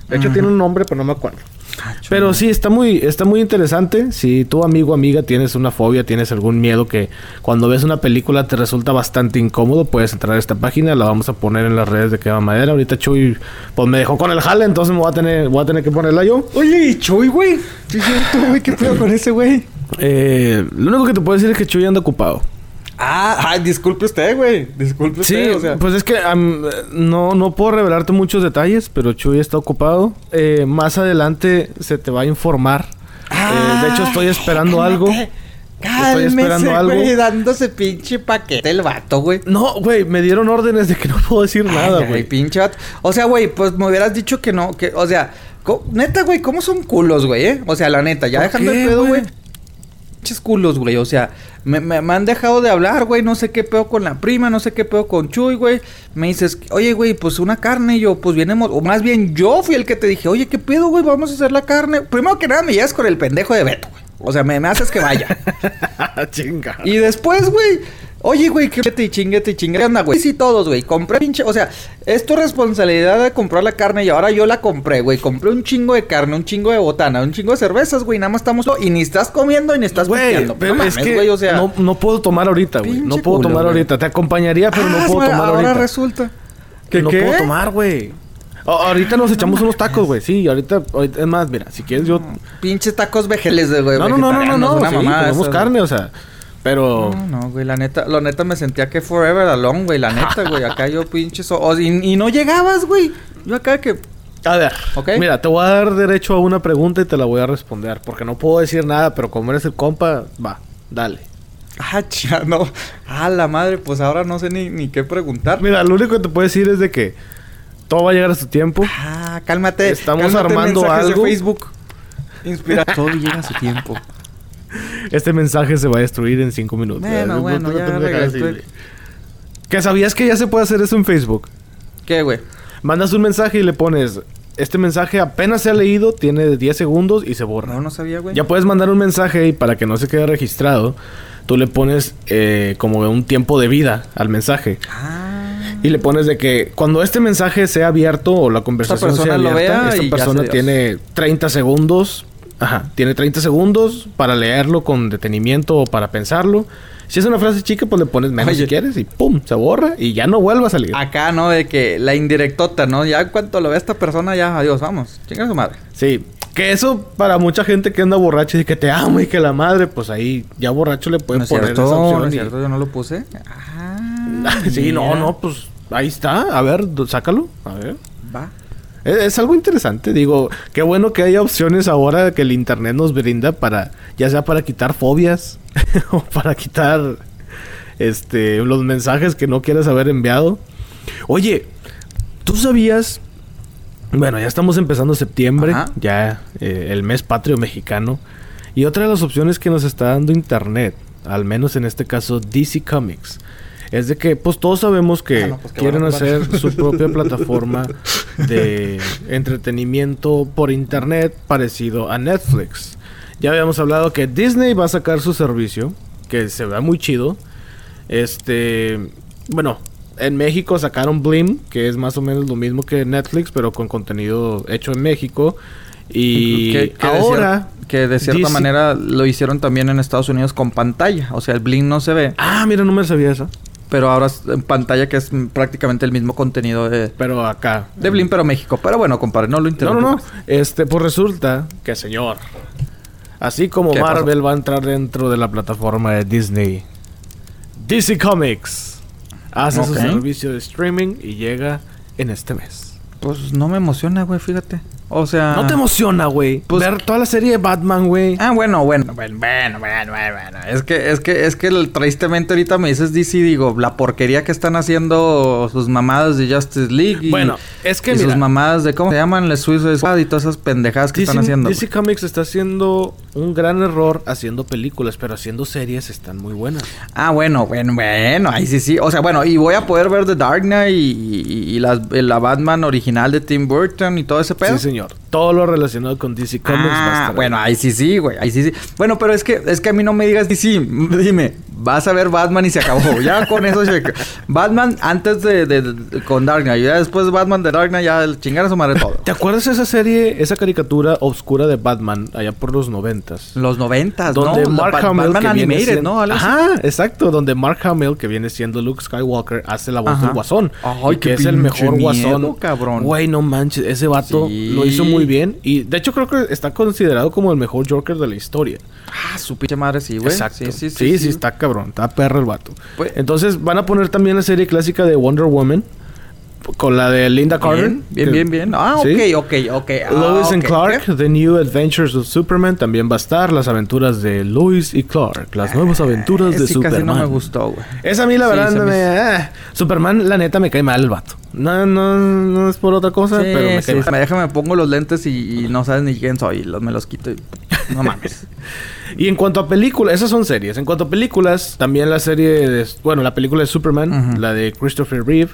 De hecho, tiene un nombre, pero no me acuerdo. Ah, Pero sí, está muy, está muy interesante. Si tú, amigo o amiga, tienes una fobia, tienes algún miedo que cuando ves una película te resulta bastante incómodo, puedes entrar a esta página, la vamos a poner en las redes de Quema Madera. Ahorita Chuy, pues me dejó con el jale, entonces me voy a tener, voy a tener que ponerla yo. Oye, ¿y Chuy, güey? Sí, es cierto, güey, ¿qué pedo con ese güey? Eh, lo único que te puedo decir es que Chuy anda ocupado. Ah, ay, disculpe usted, güey. Disculpe Sí, usted, o sea. pues es que no, no puedo revelarte muchos detalles, pero Chuy está ocupado. Eh, más adelante se te va a informar. Eh, de hecho, estoy esperando algo. Estoy esperando algo. güey, dándose pinche paquete el vato, güey. No, güey, me dieron órdenes de que no puedo decir nada, Ay, güey. pinche vato. O sea, güey, pues me hubieras dicho que no, que, o sea, neta, güey, ¿cómo son culos, güey, eh? O sea, la neta, ya ¿Por dejando qué, el pedo, güey. Pinches culos, güey, o sea, me, me- me han dejado de hablar, güey, no sé qué pedo con la prima, no sé qué pedo con Chuy, güey. Me dices, oye, güey, pues una carne, y yo, pues vienemos, o más bien yo fui el que te dije, oye, qué pedo, güey, vamos a hacer la carne. Primero que nada me llevas con el pendejo de Beto, güey. O sea, me, me haces que vaya. Chinga. Y después, güey. Oye, güey, que y chinguete y chingue. ¿Qué onda, güey? Sí, todos, güey. Compré pinche. O sea, es tu responsabilidad de comprar la carne y ahora yo la compré, güey. Compré un chingo de carne, un chingo de botana, un chingo de cervezas, güey. Nada más estamos. Y ni estás comiendo y ni estás Güey, No es que güey, o sea. no, no puedo tomar ahorita, güey. No puedo culo, tomar güey. ahorita. Te acompañaría, pero no Ah, puedo tomar ahora ahorita. resulta. Que no qué? puedo tomar, güey. Ahorita nos echamos unos tacos, güey. Sí, ahorita, ahorita- Es más, mira, si quieres yo... Pinches tacos vejeles, de güey. No, no, no, no, no, no. Sí, carne, o sea... Pero... No, no, güey, la neta, la neta me sentía que forever alone, güey, la neta, güey, acá yo pinches, o- o- y, y no llegabas, güey, yo acá que, A ver, ¿Ok? mira, te voy a dar derecho a una pregunta y te la voy a responder. Porque no puedo decir nada, pero como eres el compa, va, dale. ah, cha, no, ah, la madre, pues ahora no sé ni, ni qué preguntar. Mira, lo único que te puedo decir es de que todo va a llegar a su tiempo. Ah, cálmate, Estamos cálmate, armando algo. de Facebook, inspira, todo llega a su tiempo. Este mensaje se va a destruir en cinco minutos. Bueno, bueno, ya güey. Que sabías que ya se puede hacer eso en Facebook. ¿Qué, güey? Mandas un mensaje y le pones... Este mensaje apenas se ha leído, tiene 10 segundos y se borra. No, no sabía, güey. Ya puedes mandar un mensaje y para que no se quede registrado, tú le pones eh, como un tiempo de vida al mensaje. Ah, Y le pones de que cuando este mensaje sea abierto o la conversación sea abierta, esta persona tiene 30 segundos. Ajá, tiene 30 segundos para leerlo con detenimiento o para pensarlo. Si es una frase chica, pues le pones menos Oye. si quieres y pum, se borra y ya no vuelve a salir. acá, ¿no? De que la indirectota, ¿no? Ya en cuanto lo vea esta persona, ya, adiós, vamos, chinga su madre. Sí, que eso para mucha gente que anda borracha y que te amo y que la madre, pues ahí ya borracho le pueden ¿No poner cierto? esa opción. ¿No es y- cierto? Yo no lo puse. Ah, sí, no, mira. no, pues ahí está. A ver, sácalo. A ver. Va. Es, es algo interesante, digo, qué bueno que haya opciones ahora que el internet nos brinda para, ya sea para quitar fobias o para quitar este los mensajes que no quieras haber enviado. Oye, ¿tú sabías? Bueno, ya estamos empezando septiembre, Ajá. ya eh, el mes patrio mexicano. Y otra de las opciones que nos está dando internet, al menos en este caso DC Comics, es de que pues todos sabemos que Ah, no, pues, quieren bueno, hacer su propia plataforma de entretenimiento por internet parecido a Netflix. Ya habíamos hablado que Disney va a sacar su servicio, que se ve muy chido. Este, bueno, en México sacaron Blim, que es más o menos lo mismo que Netflix, pero con contenido hecho en México. Y que, que de ahora que de cierta DC manera lo hicieron también en Estados Unidos con pantalla. O sea, el Blink no se ve, Ah, mira, no me sabía eso. Pero ahora es en pantalla que es prácticamente el mismo contenido de, Pero acá. de Blink, pero México. Pero bueno, compadre, no lo No, interrumpo. no, no. pues. Este, pues resulta que, señor, así como ¿Qué Marvel va a entrar dentro de la plataforma de Disney, DC Comics hace su servicio de streaming y llega en este mes. Pues no me emociona, güey, fíjate. O sea... ¿No te emociona, güey? Pues- ver toda la serie de Batman, güey. Ah, bueno, bueno, bueno, bueno, bueno, bueno, bueno. Es que, es que, es que el- tristemente ahorita me dices DC, digo, la porquería que están haciendo sus mamadas de Justice League y, Bueno, es que y mira, sus mamadas de cómo se llaman, el Suicide Squad y todas esas pendejadas que DC, están haciendo. DC. Comics está haciendo un gran error haciendo películas, pero haciendo series están muy buenas. Ah, bueno, bueno, bueno, ahí sí, sí. O sea, bueno, y voy a poder ver The Dark Knight y, y- y las- la Batman original de Tim Burton y todo ese pedo. Sí, señor. Todo lo relacionado con DC Comics Ah, bueno, ahí. sí sí, güey, ahí sí sí. Bueno, pero es que es que a mí no me digas DC, dime, vas a ver Batman y se acabó. Ya con eso checa. Batman antes de, de- de- con Dark Knight, ya después Batman de Dark Knight ya el chingar a su madre todo. ¿Te acuerdas de esa serie, esa caricatura oscura de Batman allá por los noventas? Los noventas, Donde ¿no? Mark Ba- Hamill, Batman Animated, siendo- ¿no? Ajá, exacto. Donde Mark Hamill, que viene siendo Luke Skywalker, hace la voz Ajá. del Guasón. Ay, y que es el mejor miedo, Guasón. cabrón. Güey, no manches. Ese vato Sí. lo hizo muy bien. Y de hecho creo que está considerado como el mejor Joker de la historia. Ah, su pinche madre sí, güey. Exacto. Sí, sí, sí. sí, sí, está cabrón. Está perro el vato. Pues- Entonces van a poner también la serie clásica de Wonder Woman. Con la de Linda Carter. Bien, bien, bien, bien. Ah, Sí. ok, ok, ok. Ah, Lois and. Clark, The New Adventures of Superman también va a estar. Las aventuras de Lois y Clark. Las nuevas aventuras Eh, de sí, Superman. casi no me gustó, güey. Esa a mí la Sí, verdad me me... ah, Superman, la neta, me cae mal el vato. No, no, no es por otra cosa, pero me cae mal. me deja, me pongo los lentes y, y no sabes ni quién soy. Los, me los quito y... No mames. Y en cuanto a películas, esas son series. En cuanto a películas, también la serie de... Bueno, la película de Superman, la de Christopher Reeve.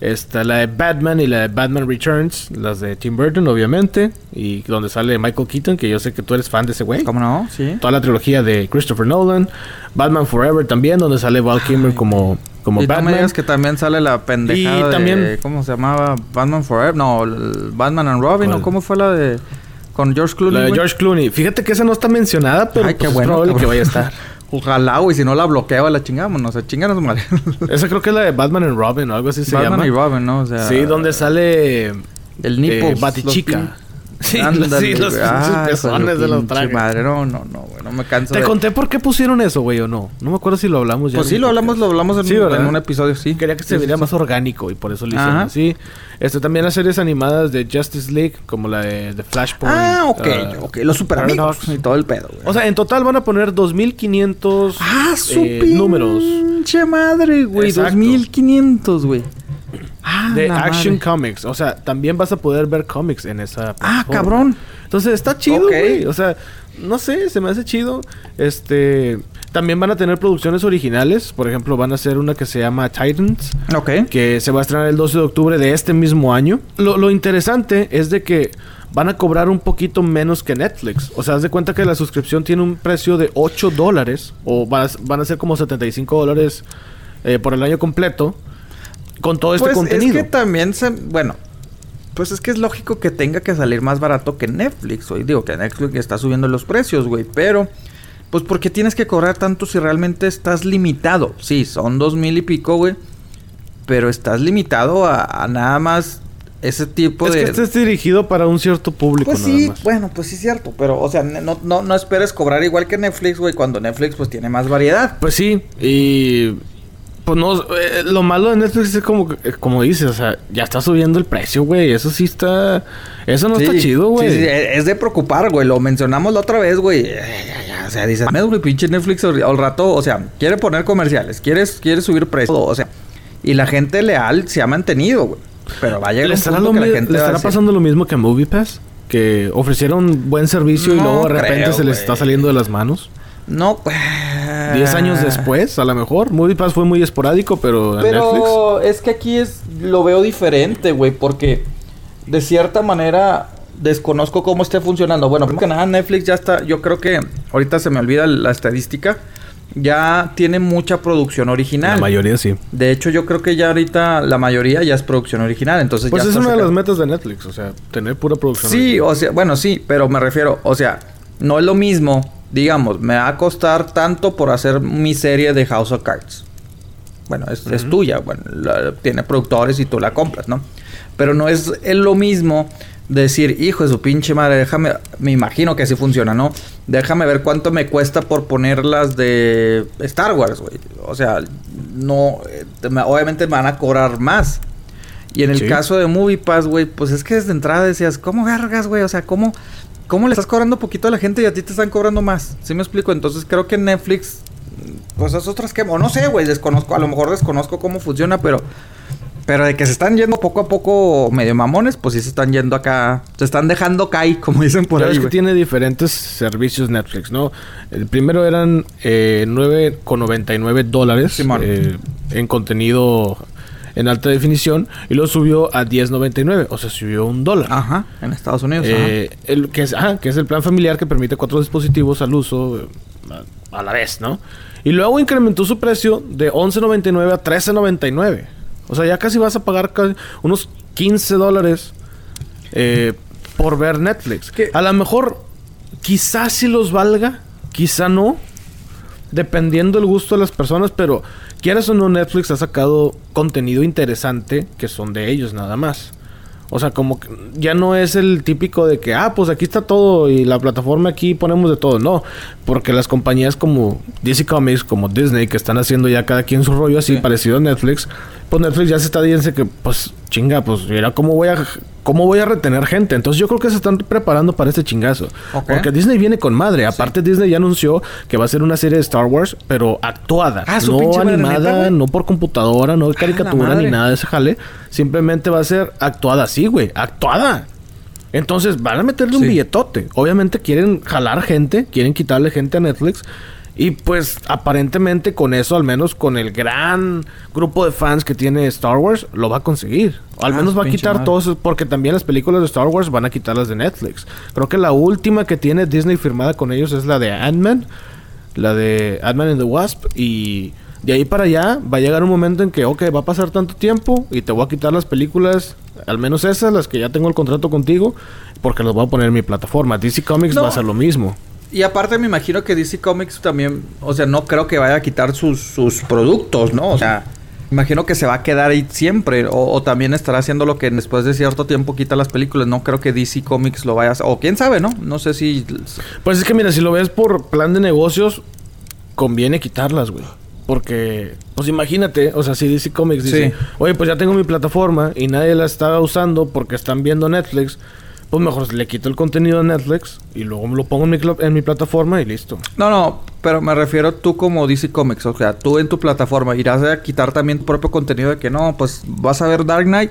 Está la de Batman y la de Batman Returns. Las de Tim Burton, obviamente. Y donde sale Michael Keaton, que yo sé que tú eres fan de ese güey. ¿Cómo no? Sí. Toda la trilogía de Christopher Nolan. Batman Forever también, donde sale Val Kilmer como, como y no me Batman. digas que también sale la pendejada Y de... también- ¿Cómo se llamaba? Batman Forever. No, Batman and Robin. ¿O cómo fue la de... Con George Clooney, La de güey? George Clooney. Fíjate que esa no está mencionada, pero Ay, qué pues, bueno, es probable cabrón. que vaya a estar. Ojalá, güey. Si no la bloqueaba, la chingamos. No sé, chinganos madre. Esa creo que es la de Batman and Robin o algo así se Batman llama. y Robin, ¿no? O sea... sí, donde sale El Nipples. eh, Batichica. Sí, Ándale, los, sí, los Ah, pezones de los trajes. madre. No, no, no, güey. No me canso Te de- conté por qué pusieron eso, güey, o no. No me acuerdo si lo hablamos ya. Pues sí, lo hablamos, podcast. lo hablamos en, Sí, un, en un episodio, sí. Quería que se Sí, sí, viera sí. más orgánico y por eso lo hicieron Ajá. así. Este, también las series animadas de Justice League, como la de, de Flashpoint. Ah, ok, uh, ok. Los super amigos y todo el pedo, güey. O sea, en total van a poner 2500 ah, eh, números pinche madre, güey. Exacto. 2500, güey. Ah, de Action madre. Comics. O sea, también vas a poder ver cómics en esa Ah, cabrón. Entonces está chido, Ok. güey. O sea, no sé, se me hace chido. Este, también van a tener producciones originales. Por ejemplo, van a hacer una que se llama Titans, Ok. que se va a estrenar el 12 de octubre de este mismo año. Lo, lo interesante es de que van a cobrar un poquito menos que Netflix. O sea, haz de cuenta que la suscripción tiene un precio de 8 dólares. O van a, van a ser como 75 dólares eh, por el año completo. Con todo este pues contenido. es que también se... Bueno. Pues es que es lógico que tenga que salir más barato que Netflix, güey. Digo que Netflix está subiendo los precios, güey. Pero... Pues porque tienes que cobrar tanto si realmente estás limitado. Sí, son dos mil y pico, güey. Pero estás limitado a, a nada más ese tipo es de... que este es dirigido para un cierto público Pues nada sí, más. bueno, pues sí es cierto, pero, o sea, no, no, no esperes cobrar igual que Netflix, güey, cuando Netflix, pues, tiene más variedad. Pues sí, y Pues no, eh, lo malo de Netflix es como, eh, como dices, o sea, ya está subiendo el precio, güey. Eso sí está. Eso no está chido, güey. Sí, sí, es de preocupar, güey. Lo mencionamos la otra vez, güey. Eh, O sea, dices, "Mames, güey, pinche Netflix al rato, o sea, quiere poner comerciales, quiere, quiere subir precios, o sea, y la gente leal se ha mantenido, güey. Pero va a llegar ¿Le un que la gente le estará pasando lo mismo que a MoviePass? Que ofrecieron buen servicio y No luego de repente creo, se les está saliendo de las manos. No, pues... Diez años después, a lo mejor. MoviePass fue muy esporádico, pero, Netflix... Pero es que aquí es lo veo diferente, güey, porque de cierta manera desconozco cómo esté funcionando. Bueno, primero que nada, Netflix ya está, yo creo que ahorita se me olvida la estadística, ya tiene mucha producción original. La mayoría sí. De hecho, yo creo que ya ahorita la mayoría ya es producción original, entonces Pues ya es una de las metas de Netflix, o sea, tener pura producción. Sí, original. o sea, bueno, sí, pero me refiero, o sea, no es lo mismo, digamos, me va a costar tanto por hacer mi serie de House of Cards. Bueno, es, es tuya, bueno, la- tiene productores y tú la compras, ¿no? Pero no es, es lo mismo decir, hijo de su pinche madre, déjame, me imagino que así funciona, ¿no? Déjame ver cuánto me cuesta por ponerlas de Star Wars, güey. O sea, no, eh, te- me- obviamente me van a cobrar más. Y en el Sí. caso de MoviePass, güey, pues es que desde entrada decías, ¿cómo vergas, güey? O sea, ¿cómo, ¿cómo le estás cobrando poquito a la gente y a ti te están cobrando más? ¿Sí me explico? Entonces creo que Netflix, pues es otro esquema. O no sé, güey, desconozco, a lo mejor desconozco cómo funciona, pero... Pero de que se están yendo poco a poco medio mamones, pues sí se están yendo acá. Se están dejando caer, como dicen por ahí. ves que tiene diferentes servicios Netflix, ¿no? El primero eran eh, 9,99 dólares eh, en contenido en alta definición y lo subió a 10.99, o sea, subió un dólar. Ajá, en Estados Unidos. Eh, el, que, es, que es el plan familiar que permite cuatro dispositivos al uso eh, a, a la vez, ¿no? Y luego incrementó su precio de 11.99 a 13.99. O sea, ya casi vas a pagar unos 15 dólares eh, por ver Netflix. A lo mejor, quizás sí los valga, quizá no. Dependiendo del gusto de las personas, pero quieras o no, Netflix ha sacado contenido interesante que son de ellos nada más. O sea, como que ya no es el típico de que, ah, pues aquí está todo y la plataforma aquí ponemos de todo. No, porque las compañías como DC Comics, como Disney, que están haciendo ya cada quien su rollo así Sí. parecido a Netflix, pues Netflix ya se está diciendo que, pues, chinga, pues, mira, ¿cómo voy a, cómo voy a retener gente? Entonces yo creo que se están preparando para este chingazo. Porque Disney viene con madre. Aparte, Disney ya anunció que va a ser una serie de Star Wars, pero actuada. Ah, no animada, no por computadora, no de la caricatura ni nada de ese jale. Simplemente va a ser actuada así, güey. Actuada. Entonces van a meterle un billetote. Obviamente quieren jalar gente, quieren quitarle gente a Netflix. Y pues aparentemente con eso, al menos con el gran grupo de fans que tiene Star Wars, lo va a conseguir. O al Ah, menos va a quitar madre. todos, porque también las películas de Star Wars van a quitarlas de Netflix. Creo que la última que tiene Disney firmada con ellos es la de Ant-Man, la de Ant-Man and the Wasp. Y de ahí para allá va a llegar un momento en que, ok, va a pasar tanto tiempo y te voy a quitar las películas, al menos esas, las que ya tengo el contrato contigo, porque las voy a poner en mi plataforma. DC Comics No. va a hacer lo mismo. Y aparte me imagino que DC Comics también, o sea, no creo que vaya a quitar sus, sus productos, ¿no? O sea, imagino que se va a quedar ahí siempre. O, o también estará haciendo lo que después de cierto tiempo quita las películas. No creo que DC Comics lo vaya a hacer. O quién sabe, ¿no? No sé si... Pues es que mira, si lo ves por plan de negocios, conviene quitarlas, güey. Porque, pues imagínate, o sea, si DC Comics dice, Sí. oye, pues ya tengo mi plataforma y nadie la está usando porque están viendo Netflix, pues mejor le quito el contenido a Netflix y luego lo pongo en mi, en mi plataforma y listo. No, no, pero me refiero tú como DC Comics. O sea, tú en tu plataforma irás a quitar también tu propio contenido de que no, pues vas a ver Dark Knight,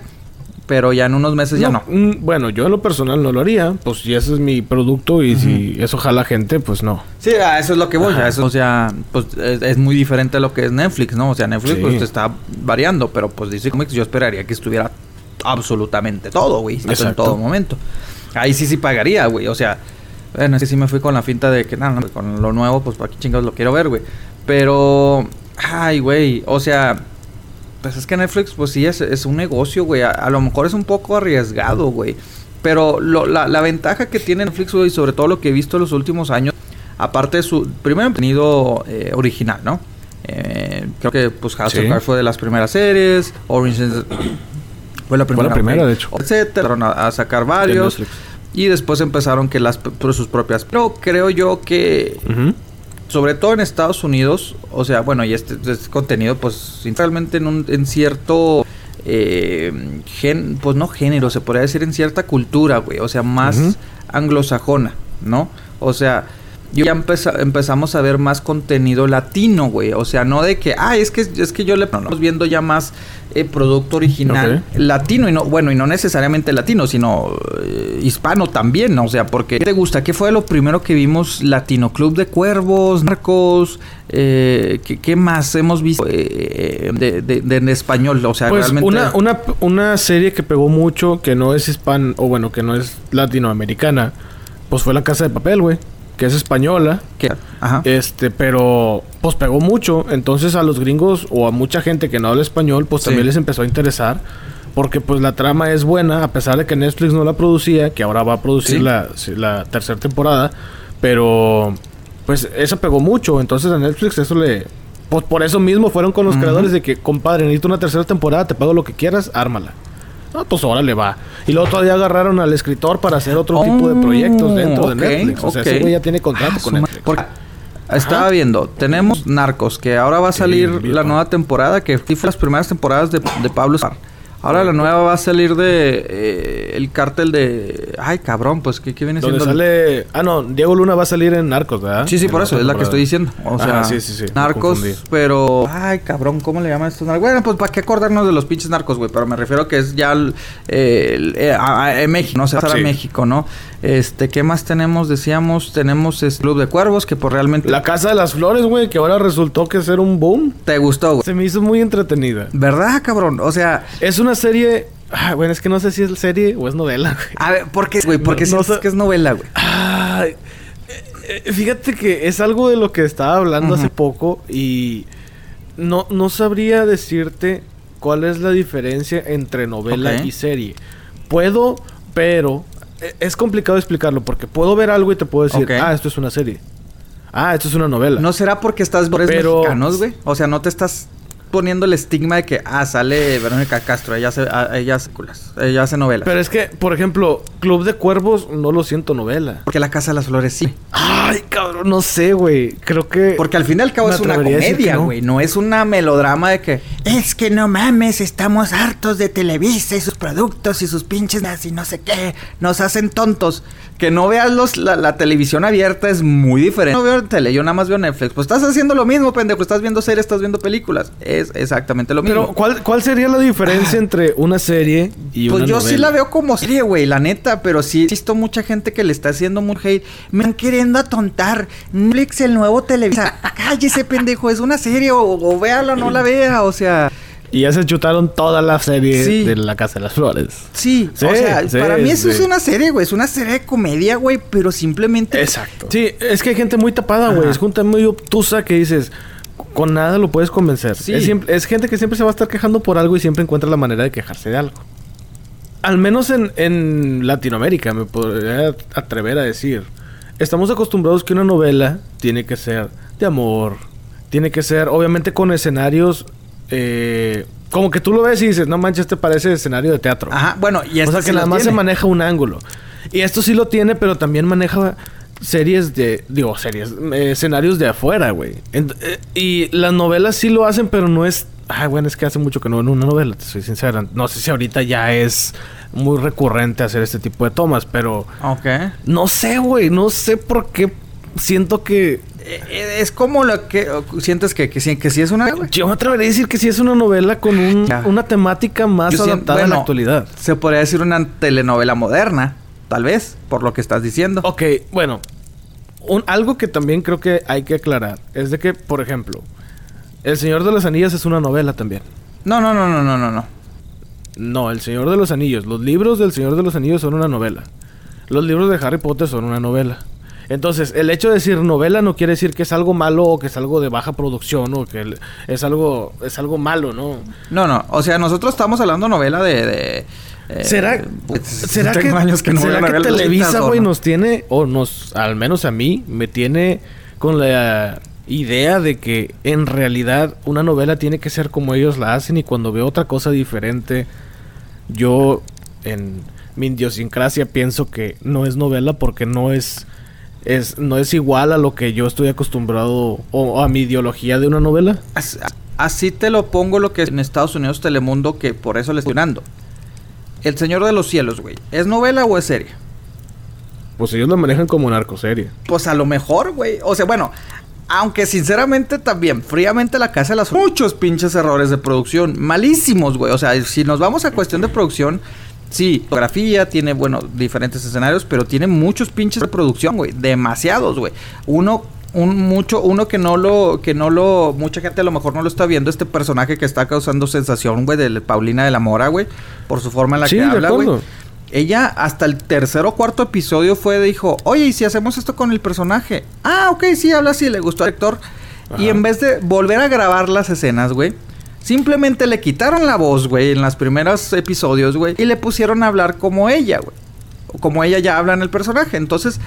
pero ya en unos meses ya no. mm, Bueno, yo en lo personal no lo haría, pues si ese es mi producto y si eso jala gente, pues no. Sí, a eso es lo que voy. A eso, o sea, pues es, es muy diferente a lo que es Netflix, ¿no? O sea, Netflix Sí. pues te está variando, pero pues DC Comics yo esperaría que estuviera absolutamente todo, güey. En Exacto. todo momento. Ahí sí sí pagaría, güey. O sea, bueno, es que sí me fui con la finta de que, nada, no, con lo nuevo, pues para qué chingados lo quiero ver, güey. Pero, ay, güey, o sea, pues es que Netflix, pues sí, es, es un negocio, güey. A, a lo mejor es un poco arriesgado, güey. Pero lo- la, la ventaja que tiene Netflix, güey, sobre todo lo que he visto en los últimos años, aparte de su primer contenido eh, original, ¿no? Eh, creo que pues House Sí. of Cards fue de las primeras series, Orange is- fue la primera. primera, ok. de hecho. Etcétera, a, a sacar varios. Y después empezaron que las por sus propias. Pero creo yo que sobre todo en Estados Unidos, o sea, bueno, y este, este contenido, pues, realmente en, un, en cierto, eh, gen, pues no género, se podría decir en cierta cultura, güey, o sea, más anglosajona, ¿no? O sea, yo ya empeza- empezamos a ver más contenido latino, güey, o sea, no de que, ah, es que, es que yo le estamos viendo ya más eh, producto original latino y no, bueno, y no necesariamente latino, sino eh, hispano también, ¿no? o sea, porque ¿qué te gusta? ¿Qué fue lo primero que vimos? Latino Club de Cuervos, Narcos, eh, ¿qué, qué más hemos visto eh, de, de- de- en español? O sea, Pues realmente... una, una, una serie que pegó mucho, que no es hispan... O bueno, que no es latinoamericana, pues fue La Casa de Papel, güey. Que es española. ¿Qué? Ajá. Este, pero pues pegó mucho. Entonces a los gringos o a mucha gente que no habla español, pues Sí. también les empezó a interesar. Porque pues la trama es buena, a pesar de que Netflix no la producía, que ahora va a producir Sí. la, tercera temporada. Pero pues eso pegó mucho. Entonces a Netflix eso le... Pues por eso mismo fueron con los creadores de que, compadre, necesito una tercera temporada, te pago lo que quieras, ármala. Ah, pues órale va. Y luego todavía agarraron al escritor para hacer otro tipo de proyectos dentro Oh, de ok, Netflix. O sea, ok. ese güey ya tiene contrato Ah, con Netflix. porque estaba viendo, tenemos Narcos, que ahora va a salir la nueva temporada, que fue las primeras temporadas de, de Pablo Escobar. Ahora la nueva va a salir de eh, el cártel de... Ay, cabrón, pues, ¿qué, qué viene Donde siendo? sale... Ah, no. Diego Luna va a salir en Narcos, ¿verdad? Sí, sí, En por eso, es la que estoy diciendo. O sea, sí, sí, sí, narcos, pero. Ay, cabrón, ¿cómo le llaman estos narcos? Bueno, pues para qué acordarnos de los pinches narcos, güey. Pero me refiero que es ya el, el- eh, a- a- en México, ¿no? Se Sí. México, ¿no? Este, ¿qué más tenemos? Decíamos, tenemos este Club de Cuervos, que por realmente. La Casa de las Flores, güey, que ahora resultó que ser un boom. Te gustó, güey. Se me hizo muy entretenida. ¿Verdad, cabrón? O sea, Es una serie... Ah, bueno, es que no sé si es serie o es novela, güey. a ver, ¿por qué, güey? ¿Por qué No- no sé- que es novela, güey? Eh, fíjate que es algo de lo que estaba hablando hace poco y no, no sabría decirte cuál es la diferencia entre novela y serie. Puedo, pero eh, es complicado explicarlo porque puedo ver algo y te puedo decir, ah, esto es una serie. Ah, esto es una novela. ¿No será porque estás Pero- mexicanos, güey? O sea, no te estás poniendo el estigma de que, ah, sale Verónica Castro, ella hace, ah, ella hace, culas, ella hace novelas. Pero es que, por ejemplo, Club de Cuervos no lo siento novela. Porque La Casa de las Flores sí. Ay, cabrón, no sé, güey. Creo que... Porque al fin y al cabo es una comedia, no. güey. No. es una melodrama de que. Es que no mames, estamos hartos de Televisa y sus productos y sus pinches y no sé qué. Nos hacen tontos. Que no veas los, la, la televisión abierta es muy diferente. No veo tele, yo nada más veo Netflix. Pues estás haciendo lo mismo, pendejo. Estás viendo series, estás viendo películas. Es exactamente lo mismo. Pero, ¿cuál, ¿cuál sería la diferencia entre una serie y Pues una yo novela? sí la veo como serie, güey, la neta, pero sí he visto mucha gente que le está haciendo muy hate. Me están queriendo atontar. Netflix, el nuevo Televisa. Cállese, pendejo, es una serie, o, o véala o no la vea, o sea. Y ya se chutaron toda la serie Sí. de La Casa de las Flores. Sí, Sí, o sea, sí, para mí eso sí. es una serie, güey, es una serie de comedia, güey, pero simplemente. Exacto. Sí, es que hay gente muy tapada, güey. Es gente muy obtusa que dices... Con nada lo puedes convencer. Sí. Es, siempre- es gente que siempre se va a estar quejando por algo y siempre encuentra la manera de quejarse de algo. Al menos en, en Latinoamérica me podría atrever a decir. Estamos acostumbrados que una novela tiene que ser de amor. Tiene que ser, obviamente, con escenarios... eh, como que tú lo ves y dices, no manches, te parece escenario de teatro. Ajá, bueno, y o esto sea sí que nada más se maneja un ángulo. Y esto sí lo tiene, pero también maneja series de. Digo, series. eh, escenarios de afuera, güey. Eh, y las novelas sí lo hacen, pero no es. Ay, bueno, es que hace mucho que no en una novela, te soy sincera. No sé si ahorita ya es muy recurrente hacer este tipo de tomas, pero. Ok. No sé, güey. No sé por qué siento que. Eh, Es como lo que sientes que, que, sí, que sí es una. güey. Yo me atrevería a decir que sí es una novela con un- una temática más Yo siento- adaptada a la actualidad. Se podría decir una telenovela moderna, tal vez, por lo que estás diciendo. Ok, bueno. Un, algo que también creo que hay que aclarar es de que, por ejemplo, El Señor de los Anillos es una novela también. No, no, no, no, no, no, no. No, El Señor de los Anillos. Los libros del Señor de los Anillos son una novela. Los libros de Harry Potter son una novela. Entonces, el hecho de decir novela no quiere decir que es algo malo o que es algo de baja producción o que es algo es algo malo, ¿no? No, no. O sea, nosotros estamos hablando novela de. de eh, ¿Será, pues, ¿será que, tengo años que no será que Televisa, bonitas, ¿o güey, no? nos tiene, o nos, al menos a mí, me tiene con la idea de que en realidad una novela tiene que ser como ellos la hacen y cuando veo otra cosa diferente, yo en mi idiosincrasia pienso que no es novela porque no es es, no es igual a lo que yo estoy acostumbrado o a mi ideología de una novela. As- Así te lo pongo lo que es en Estados Unidos Telemundo, que por eso le estoy dando. El Señor de los Cielos, güey. ¿Es novela o es serie? Pues ellos lo manejan como narcoserie. Pues a lo mejor, güey. O sea, bueno, aunque sinceramente también, fríamente la casa de las muchos pinches errores de producción, malísimos, güey. O sea, si nos vamos a cuestión de producción, sí, fotografía tiene, bueno, diferentes escenarios, pero tiene muchos pinches de producción, güey. Demasiados, güey. Uno un mucho uno que no lo que no lo mucha gente a lo mejor no lo está viendo este personaje que está causando sensación, güey, de Paulina de la Mora, güey, por su forma en la Sí, que habla, güey. Ella hasta el tercer o cuarto episodio fue, dijo, oye, ¿y si hacemos esto con el personaje? Ah, ok, sí, habla así, le gustó al actor. Y en vez de volver a grabar las escenas, güey, simplemente le quitaron la voz, güey, en los primeros episodios, güey, y le pusieron a hablar como ella, güey. Como ella ya habla en el personaje. Entonces,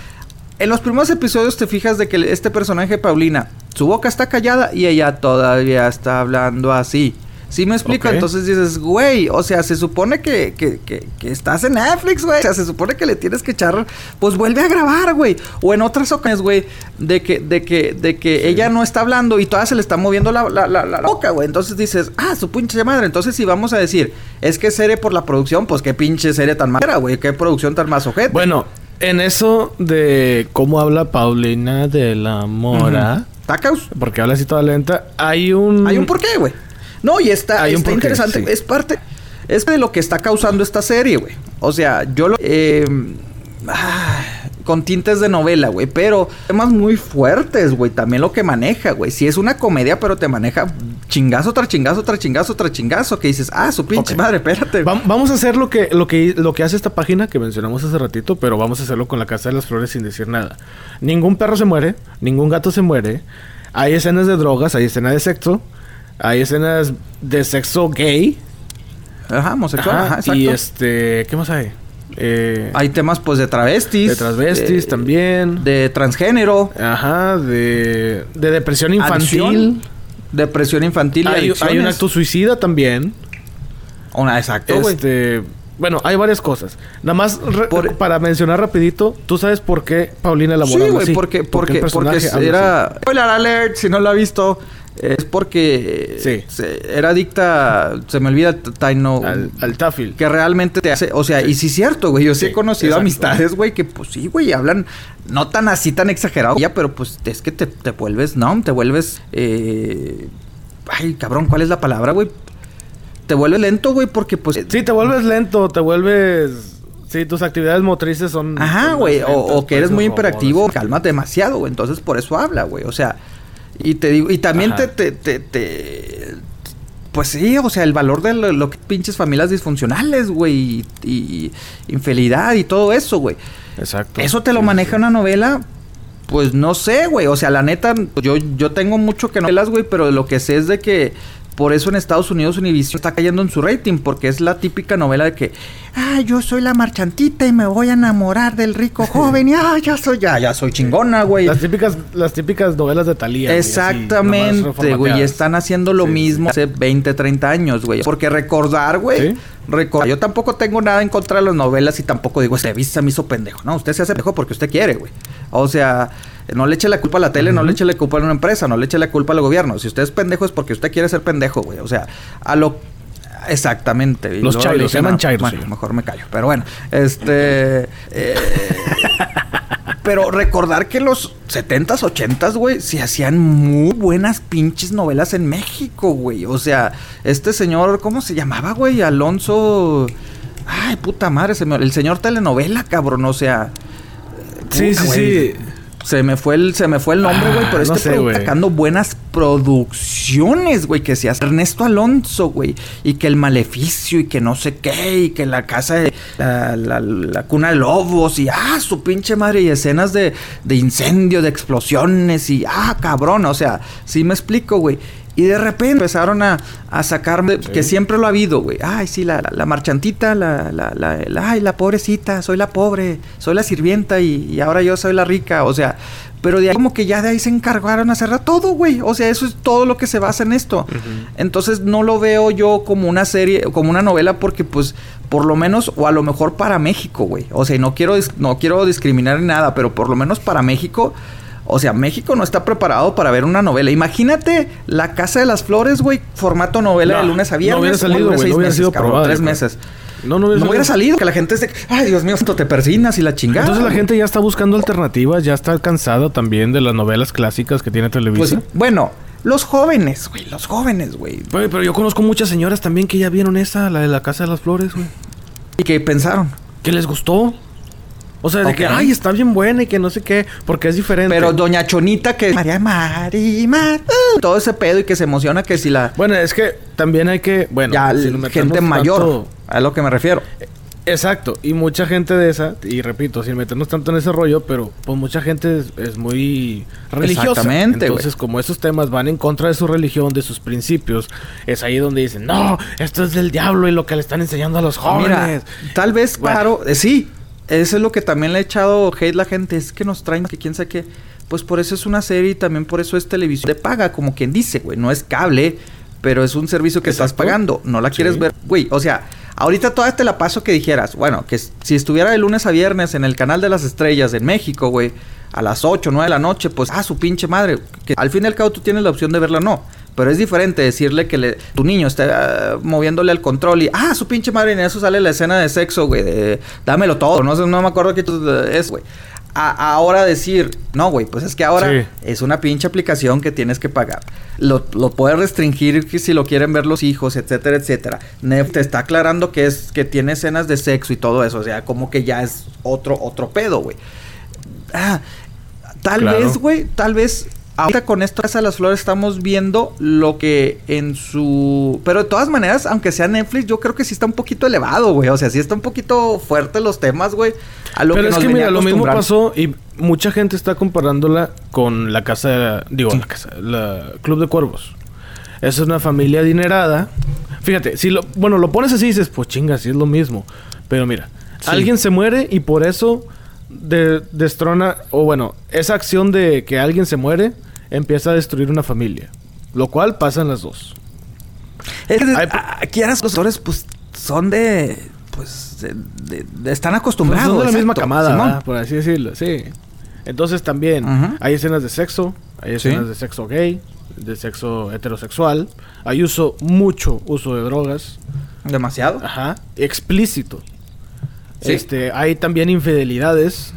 en los primeros episodios te fijas de que este personaje, Paulina, su boca está callada y ella todavía está hablando así. ¿Sí me explico? Entonces dices, güey, o sea, se supone que, que, que, que estás en Netflix, güey. O sea, se supone que le tienes que echar, pues vuelve a grabar, güey. O en otras ocasiones, güey, de que, de que, de que ella no está hablando y todavía se le está moviendo la, la, la, la boca, güey. Entonces dices, ah, su pinche madre. Entonces, si vamos a decir, es que serie por la producción, pues qué pinche serie tan mala, güey. Qué producción tan más ojete. Bueno, en eso de cómo habla Paulina de la Mora, Tacaus. porque habla así toda lenta, hay un... Hay un porqué, güey. No, y está, Hay está interesante. sí. Es parte. Es de lo que está causando esta serie, güey. O sea, yo lo. eh, ah, con tintes de novela, güey. Pero temas muy fuertes, güey. También lo que maneja, güey. Si es una comedia, pero te maneja chingazo tras chingazo tras chingazo tras chingazo. Que dices, ah, su pinche madre, espérate. Va- vamos a hacer lo que, lo, que, lo que hace esta página que mencionamos hace ratito, pero vamos a hacerlo con la Casa de las Flores sin decir nada. Ningún perro se muere, ningún gato se muere. Hay escenas de drogas, hay escenas de sexo, hay escenas de sexo gay. Ajá, homosexual. Ajá, Ajá, exacto. y este, ¿qué más hay? Eh, Hay temas, pues, de travestis. de transvestis eh, también. De transgénero. Ajá, de, de depresión infantil. adicción, Depresión infantil y Hay, hay un acto suicida también. Una, exacto, güey. Este, bueno, hay varias cosas. Nada más Por- para mencionar rapidito, ¿tú sabes por qué Paulina la Sí, habla güey, porque, ¿Por qué porque, porque era... Spoiler alert, si no lo ha visto, es porque Sí. se- era adicta, se me olvida Taino, al, al Tafil. que realmente te hace, o sea, y sí es cierto, güey, yo sí, Sí, he conocido exacto. amistades, güey, que pues sí, güey, hablan no tan así, tan exagerado, ya, pero pues es que te, te vuelves, no, te vuelves, eh... Ay, cabrón, ¿cuál es la palabra, güey? Te vuelves lento, güey, porque pues... Sí, te vuelves lento, te vuelves... Sí, tus actividades motrices son... Ajá, güey. O, que eres pareces muy imperativo, calmas demasiado, güey. Entonces por eso habla, güey. O sea, y te digo, y también te, te, te, te- Pues sí, o sea, el valor de lo, lo que pinches familias disfuncionales, güey. Y, y infidelidad y todo eso, güey. Exacto. Eso te lo Sí, maneja sí. una novela. Pues no sé, güey. O sea, la neta, yo, yo tengo mucho que novelas, güey, pero lo que sé es de que por eso en Estados Unidos Univision está cayendo en su rating, porque es la típica novela de que, ah, yo soy la marchantita y me voy a enamorar del rico joven y ah, ya soy, ya, ya soy chingona, güey. Las típicas, las típicas novelas de Talía. Exactamente, güey. Y están haciendo lo Sí, mismo hace 20, 30 años, güey. Porque recordar, güey. Sí. recordar. Yo tampoco tengo nada en contra de las novelas y tampoco digo, este se me hizo pendejo. No, usted se hace pendejo porque usted quiere, güey. O sea, no le eche la culpa a la tele, no le eche la culpa a una empresa, no le eche la culpa al gobierno. Si usted es pendejo es porque usted quiere ser pendejo, güey. O sea, a lo. Exactamente. Y Los chairos, se llaman chairos, Bueno, señor. mejor me callo. Pero bueno, este. eh, pero recordar que los 70s, 80s, güey, se hacían muy buenas pinches novelas en México, güey. O sea, este señor, ¿cómo se llamaba, güey? Alonso. Ay, puta madre, el señor telenovela, cabrón, o sea. Sí, puta, sí, sí. Se me fue el, se me fue el nombre, güey, Ah, pero no este sé, sacando buenas producciones, güey, que se hace Ernesto Alonso, güey, y que el maleficio y que no sé qué, y que la casa de la, la- la cuna de lobos, y ah, su pinche madre, y escenas de, de incendio, de explosiones, y ah, cabrón, o sea, sí me explico, güey. Y de repente empezaron a, a sacar, que siempre lo ha habido, güey. Ay, sí, la, la, la marchantita, la, la, la, la- ay, la pobrecita, soy la pobre, soy la sirvienta y, y ahora yo soy la rica. O sea, pero de ahí como que ya de ahí se encargaron a cerrar todo, güey. O sea, eso es todo lo que se basa en esto. Entonces no lo veo yo como una serie, como una novela, porque pues por lo menos, o a lo mejor para México, güey. O sea, no quiero, no quiero discriminar ni nada, pero por lo menos para México. O sea, México no está preparado para ver una novela. Imagínate La Casa de las Flores, güey, formato novela No, de lunes a no viernes. hubiera o salido, güey, no hubiera meses, sido cabrón, Tres meses. No, no hubiera No hubiera salido. salido, que la gente esté, ay, Dios mío, esto te persinas y la chingada. Entonces la gente ya está buscando alternativas, ya está cansada también de las novelas clásicas que tiene Pues, Televisa. bueno, los jóvenes, güey, los jóvenes, güey. Güey, pero yo conozco muchas señoras también que ya vieron esa, la de la Casa de las Flores, güey. ¿Y qué pensaron? Que les gustó. O sea, de que, ay, está bien buena y que no sé qué, porque es diferente. Pero Doña Chonita que... María Marimar. uh, todo ese pedo y que se emociona que si la... Bueno, es que también hay que, bueno, ya, gente mayor. tanto- A lo que me refiero. Exacto, y mucha gente de esa, y repito, sin meternos tanto en ese rollo, pero pues mucha gente es, es muy religiosa. Exactamente. Entonces, como esos temas van en contra de su religión, de sus principios, es ahí donde dicen, no, esto es del diablo y lo que le están enseñando a los jóvenes. Mira, tal vez, Bueno. claro, eh, sí. Eso es lo que también le ha echado hate la gente. Es que nos traen que quién sabe qué. Pues por eso es una serie y también por eso es televisión de paga, como quien dice, güey. No es cable, pero es un servicio que estás pagando. No la quieres Sí. ver, güey. O sea, ahorita todavía te la paso que dijeras, bueno, que si estuviera de lunes a viernes en el canal de las estrellas en México, güey, a las 8, 9 de la noche, pues, ah, su pinche madre. Que al fin y al cabo tú tienes la opción de verla o no. Pero es diferente decirle que le, tu niño está ah, moviéndole al control y, ah, su pinche madre, y en eso sale la escena de sexo, güey, de dámelo todo. No sé, no me acuerdo qué es, güey. A- ahora decir, no, güey, pues es que ahora Sí. es una pinche aplicación que tienes que pagar. Lo, lo puedes restringir si lo quieren ver los hijos, etcétera, etcétera. Nef te está aclarando que es que tiene escenas de sexo y todo eso. O sea, como que ya es otro, otro pedo, güey. Ah, tal Claro. vez, güey, tal vez ahorita con esto Casa de las Flores estamos viendo lo que en su... Pero de todas maneras, aunque sea Netflix, yo creo que sí está un poquito elevado, güey. O sea, sí está un poquito fuerte los temas, güey. A lo Pero que es nos que mira, lo mismo pasó y mucha gente está comparándola con la casa, digo, la casa, la Club de Cuervos. Es una familia adinerada. Fíjate, si lo, bueno, lo pones así y dices, pues chinga, sí es lo mismo. Pero mira, Sí. alguien se muere y por eso de- destrona, o bueno, esa acción de que alguien se muere empieza a destruir una familia. Lo cual pasa en las dos. Es que Hay- a- aquí ahora los actores, pues, son de... Pues, de- de- de- están Pues acostumbrados. son de la misma camada. ¿verdad? por así decirlo, sí. Entonces también hay escenas de sexo, hay Sí. escenas de sexo gay, de sexo heterosexual, hay uso, mucho uso de drogas, Demasiado. ajá, explícito. Sí. Este, hay también infidelidades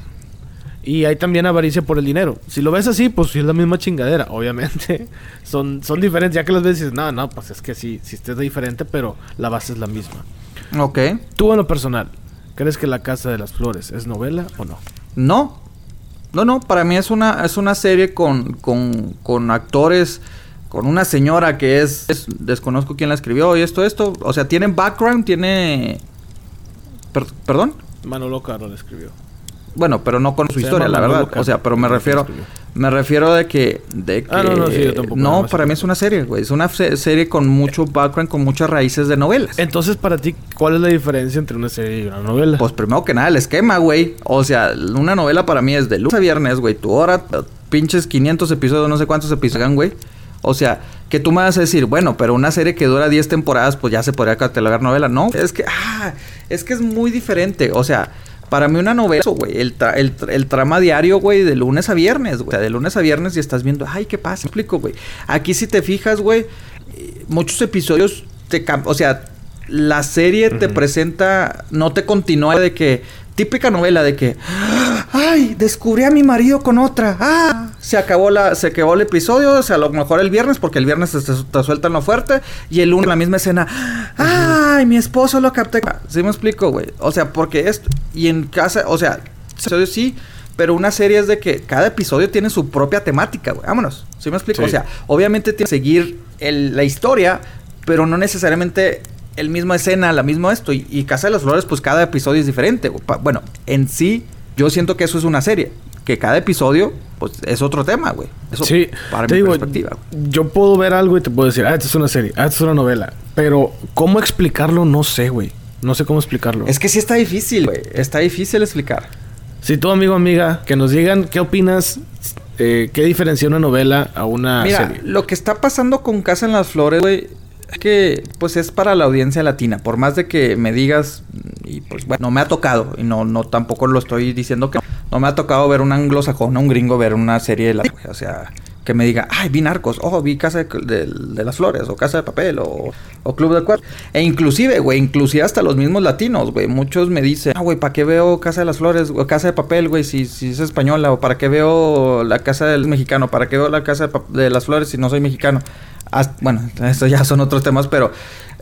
y hay también avaricia por el dinero. Si lo ves así, pues sí es la misma chingadera, obviamente. Son, son diferentes, ya que las ves y dices, no, no, pues es que sí, sí es diferente, pero la base es la misma. Ok. Tú en lo personal, ¿crees que La Casa de las Flores es novela o no? No. No, no, para mí es una, es una serie con, con, con actores, con una señora que es, es- desconozco quién la escribió y esto, esto. O sea, tiene background, tiene... per- ¿Perdón? Manolo Caro la escribió. Bueno, pero no con su Se historia, la verdad. O sea, pero me refiero... Me refiero de que... De que Ah, no, no, sí, yo tampoco, No, para mí es una serie, güey. Es una se- serie con mucho background, con muchas raíces de novelas. Entonces, para ti, ¿cuál es la diferencia entre una serie y una novela? Pues primero que nada, el esquema, güey. O sea, una novela para mí es de lunes a viernes, güey. Tu hora, pinches 500 episodios, no sé cuántos episodios hagan, güey. O sea, que tú me vas a decir, bueno, pero una serie que dura 10 temporadas, pues ya se podría catalogar novela. No, es que, ah, es que es muy diferente. O sea, para mí una novela, eso, güey, el, tra- el, tra- el trama diario, güey, de lunes a viernes, güey. O sea, de lunes a viernes y estás viendo, ay, ¿qué pasa? Me explico, güey. Aquí si te fijas, güey, muchos episodios te o sea, la serie te presenta, no te continúa de que, típica novela de que, ay, descubrí a mi marido con otra, ah, se acabó la, se acabó el episodio, o sea, a lo mejor el viernes, porque el viernes te, te sueltan lo fuerte, y el lunes la misma escena, ay, mi esposo lo capté, ¿sí me explico, güey? O sea, porque esto, y en casa, o sea, episodio sí, pero una serie es de que cada episodio tiene su propia temática, güey. Vámonos. ¿Sí me explico? Sí. O sea, obviamente tiene que seguir el- la historia, pero no necesariamente el mismo escena, la misma esto. Y, y Casa de las Flores, pues cada episodio es diferente. güey. Bueno, en sí, yo siento que eso es una serie. Que cada episodio pues es otro tema, güey. Eso Sí, para te mi digo, perspectiva. güey. yo puedo ver algo y te puedo decir, ah, esta es una serie, ah, esta es una novela. Pero, ¿cómo explicarlo? No sé, güey. No sé cómo explicarlo. Es que sí está difícil, güey. Está difícil explicar. Si tú, amigo, amiga, que nos digan qué opinas, eh, qué diferencia una novela a una Mira, serie. lo que está pasando con Casa en las Flores, güey, es que pues es para la audiencia latina. Por más de que me digas, y pues bueno, no me ha tocado, y no, no tampoco lo estoy diciendo que no, no me ha tocado ver un anglosajón, un gringo ver una serie de la, o sea, que me diga, ay, vi Narcos, oh, vi Casa de, las Flores, o Casa de Papel, o, o Club de Cuatro. E inclusive, güey, inclusive hasta los mismos latinos, güey, muchos me dicen, ah, güey, ¿para qué veo Casa de las Flores, o Casa de Papel, güey, si, si es española, o para qué veo la Casa del Mexicano, para qué veo la Casa de las Flores si no soy mexicano. Bueno, estos ya son otros temas, pero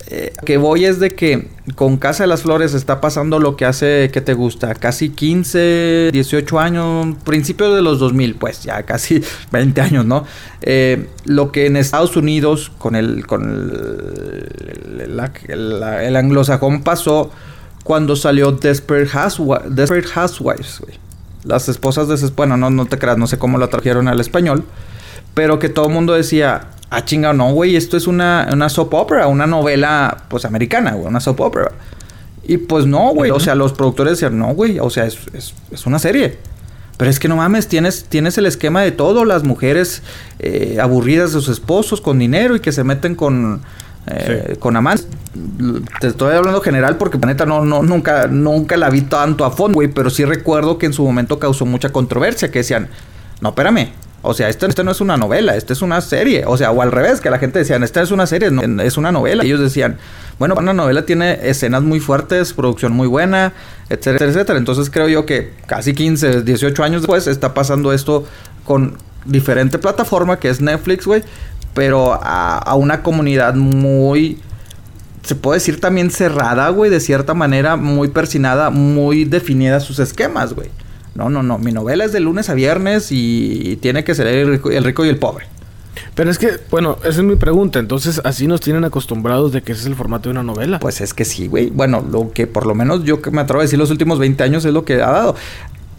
eh, que voy es de que con Casa de las Flores está pasando lo que hace que te gusta, casi 15, 18 años, principios de los 2000, pues ya casi 20 años, ¿no? Eh, lo que en Estados Unidos con el con el, anglosajón pasó cuando salió Desperate, Housewi- Desperate Housewives. Las esposas de bueno, no, no te creas, no sé cómo la trajeron al español, pero que todo el mundo decía, ah, chinga, no, güey, esto es una, una soap opera, una novela, pues, americana, güey, una soap opera. Y pues no, güey, o sea, los productores decían, no, güey, o sea, es, es, es una serie. Pero es que no mames, tienes, tienes el esquema de todo, las mujeres eh, aburridas de sus esposos con dinero y que se meten con, eh, con amantes. Te estoy hablando general porque la neta no, no, nunca, nunca la vi tanto a fondo, güey, pero sí recuerdo que en su momento causó mucha controversia, que decían, no, espérame, o sea, esta, esta no es una novela, esta es una serie. O sea, o al revés, que la gente decía, esta es una serie, no, es una novela. Ellos decían, bueno, una novela tiene escenas muy fuertes, producción muy buena, etcétera, etcétera. Entonces creo yo que casi 15, 18 años después está pasando esto con diferente plataforma que es Netflix, güey. Pero a, a una comunidad muy se puede decir también cerrada, güey, de cierta manera, muy persinada, muy definida sus esquemas, güey. No, no, no, mi novela es de lunes a viernes y tiene que ser el rico, el rico y el pobre. Pero es que, bueno, esa es mi pregunta. Entonces, así nos tienen acostumbrados de que ese es el formato de una novela. Pues es que sí, güey. Bueno, lo que por lo menos yo que me atrevo a decir los últimos 20 años es lo que ha dado.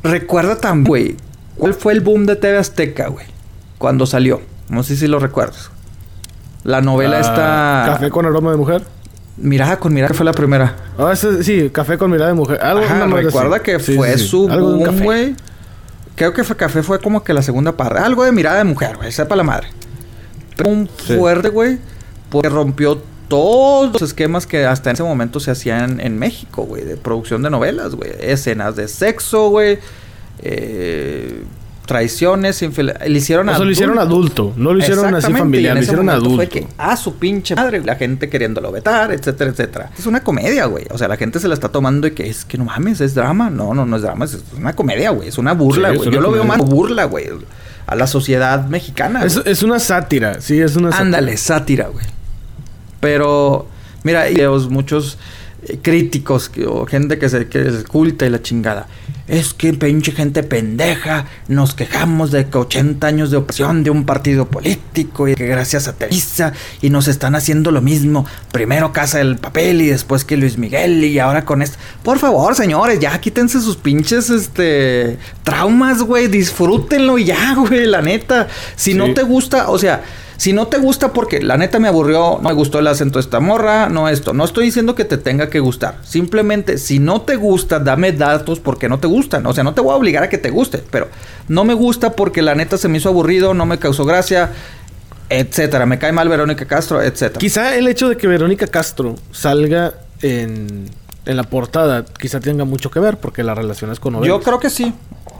Recuerda también, güey, ¿cuál fue el boom de TV Azteca, güey? Cuando salió. No sé si lo recuerdas. La novela Ah, esta... Café con aroma de mujer. Mirada con mirada fue la primera. Ah, ese- sí, café con mirada de mujer. Algo Ajá, recuerda así. que Sí, fue sí, sí. su Algo boom, güey. Creo que fue café fue como que la segunda parte. Algo de mirada de mujer, güey. Sepa la madre. Pero un fuerte, güey. Porque rompió todos los esquemas que hasta en ese momento se hacían en México, güey. De producción de novelas, güey. Escenas de sexo, güey. Eh, traiciones, Le hicieron O sea, lo hicieron adulto. No lo hicieron así y familiar. Lo hicieron adulto. Fue que a su pinche madre, la gente queriéndolo vetar, etcétera, etcétera. Es una comedia, güey. O sea, la gente se la está tomando y que es que no mames, es drama. No, no, no es drama, es una comedia, güey. Es una burla, Sí, güey. Yo lo veo más comedia. burla, güey. A la sociedad mexicana. Es, es una sátira. Sí, es una sátira. Ándale, sátira, güey. Pero, mira, hay videos, muchos eh, críticos que- o gente que se que es culta y la chingada. Es que pinche gente pendeja, nos quejamos de que 80 años de opresión de un partido político y que gracias a Televisa y nos están haciendo lo mismo. Primero Casa del Papel y después que Luis Miguel y ahora con esto. Por favor, señores, ya quítense sus pinches este traumas, güey, disfrútenlo ya, güey, la neta. Si no te gusta, o sea, si no te gusta porque la neta me aburrió, no me gustó el acento de esta morra, no esto. No estoy diciendo que te tenga que gustar. Simplemente, si no te gusta, dame datos porque no te gustan. O sea, no te voy a obligar a que te guste, pero no me gusta porque la neta se me hizo aburrido, no me causó gracia, etcétera. Me cae mal Verónica Castro, etcétera. Quizá el hecho de que Verónica Castro salga en, en la portada, quizá tenga mucho que ver porque la relaciones con novelas. Yo creo que sí.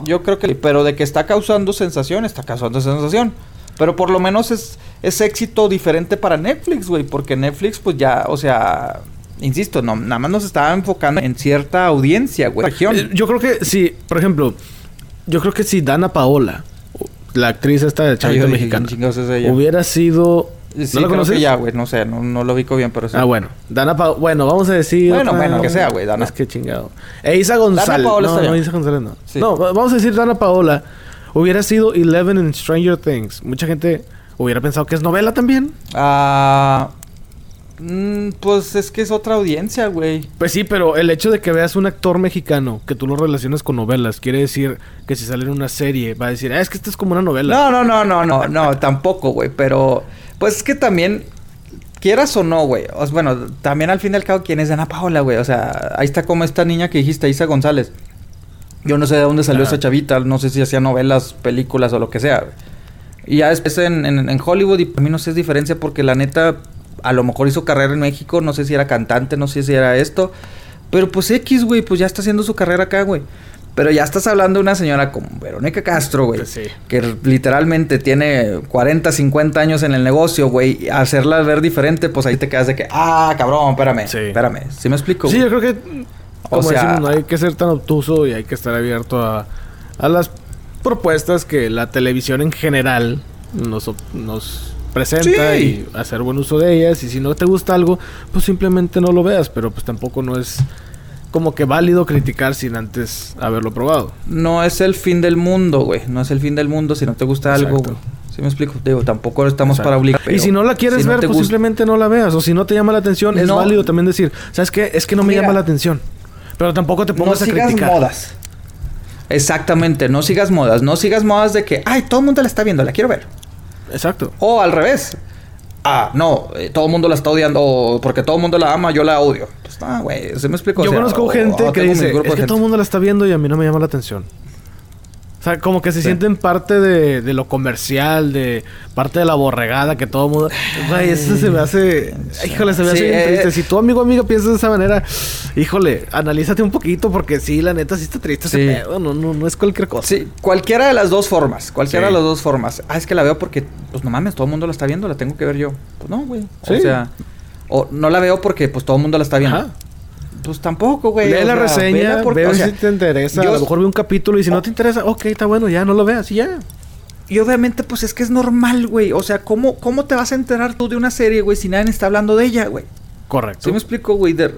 Yo creo que pero de que está causando sensación, está causando sensación. Pero por lo menos es, es éxito diferente para Netflix, güey. Porque Netflix, pues ya, o sea, insisto, no, nada más nos estaba enfocando en cierta audiencia, güey. Región. Eh, Yo creo que sí, por ejemplo, yo creo que si Dana Paola, la actriz esta de Ay, yo dije, Mexicana, ¿quién chingados es hubiera sido... Sí, ¿No la conoces? ya, güey. No sé, no, no lo ubico bien, pero sí. Ah, bueno. Dana Paola... Bueno, vamos a decir... Bueno, bueno, que sea, güey, Dana. Es que chingado. E Isa González. Paola no, está no. Isa González no. Sí. No, va- vamos a decir Dana Paola. Hubiera sido Eleven en Stranger Things. Mucha gente hubiera pensado que es novela también. Ah, Mm, pues es que es otra audiencia, güey. Pues sí, pero el hecho de que veas un actor mexicano que tú lo relacionas con novelas, quiere decir que si sale en una serie, va a decir, ah, es que esto es como una novela. No, no, no, no, no, no, tampoco, güey. Pero, pues es que también, quieras o no, güey. Bueno, también al fin y al cabo, ¿quién es Ana Paola, güey? O sea, ahí está como esta niña que dijiste, Isa González. Yo no sé de dónde salió Ajá. esa chavita, no sé si hacía novelas, películas o lo que sea. Y ya después en, en- en Hollywood, y para mí no sé es diferencia porque la neta, a lo mejor hizo carrera en México, no sé si era cantante, no sé si era esto. Pero pues X, güey, pues ya está haciendo su carrera acá, güey. Pero ya estás hablando de una señora como Verónica Castro, güey. Pues sí. Que literalmente tiene 40, 50 años en el negocio, güey. Hacerla ver diferente, pues ahí te quedas de que, ah, cabrón, espérame. Sí. Espérame. ¿Sí me explico? Sí, yo creo que, como sea- decimos, no hay que ser tan obtuso y hay que estar abierto a, a las propuestas que la televisión en general nos, nos presenta Sí. y hacer buen uso de ellas. Y si no te gusta algo, pues simplemente no lo veas, pero pues tampoco no es como que válido criticar sin antes haberlo probado. No es el fin del mundo, güey. No es el fin del mundo si no te gusta algo, güey. ¿Sí me explico? Digo, tampoco estamos Exacto. para obligar. y si no la quieres si ver, pues gusta- simplemente no la veas. O si no te llama la atención, es No. válido también decir, ¿sabes qué? Es que no me Mira. llama la atención. Pero tampoco te no pongas a sigas criticar. modas. Exactamente, no sigas modas. No sigas modas de que, ay, todo el mundo la está viendo, la quiero ver. Exacto. O al revés. Ah, no, eh, todo el mundo la está odiando o porque todo el mundo la ama, yo la odio. Pues ah, güey, se me explico. Yo O sea, conozco o- gente o que dice, es que gente". todo el mundo la está viendo y a mí no me llama la atención. O sea, como que se sienten parte de, de lo comercial, de parte de la borregada que todo el mundo... Güey, eso se me hace... Híjole, se me Sí, hace bien eh, triste. Si tu amigo o amiga piensa de esa manera, híjole, analízate un poquito porque sí, la neta sí está triste Sí. ese pedo. No, no, no es cualquier cosa. Sí, cualquiera de las dos formas. Cualquiera de las dos formas. Ah, es que la veo porque, pues no mames, todo el mundo la está viendo, la tengo que ver yo. Pues no, güey. O sea, o no la veo porque, pues todo el mundo la está viendo. Ajá. Pues tampoco, güey. Lee la sea, reseña, porque- ve o sea, si te interesa. yo- A lo mejor ve un capítulo y si no te interesa, ok, está bueno, ya no lo veas y ya. Y obviamente, pues es que es normal, güey. O sea, ¿cómo, ¿cómo te vas a enterar tú de una serie, güey, si nadie está hablando de ella, güey? Correcto. ¿Sí me explico, güey? De-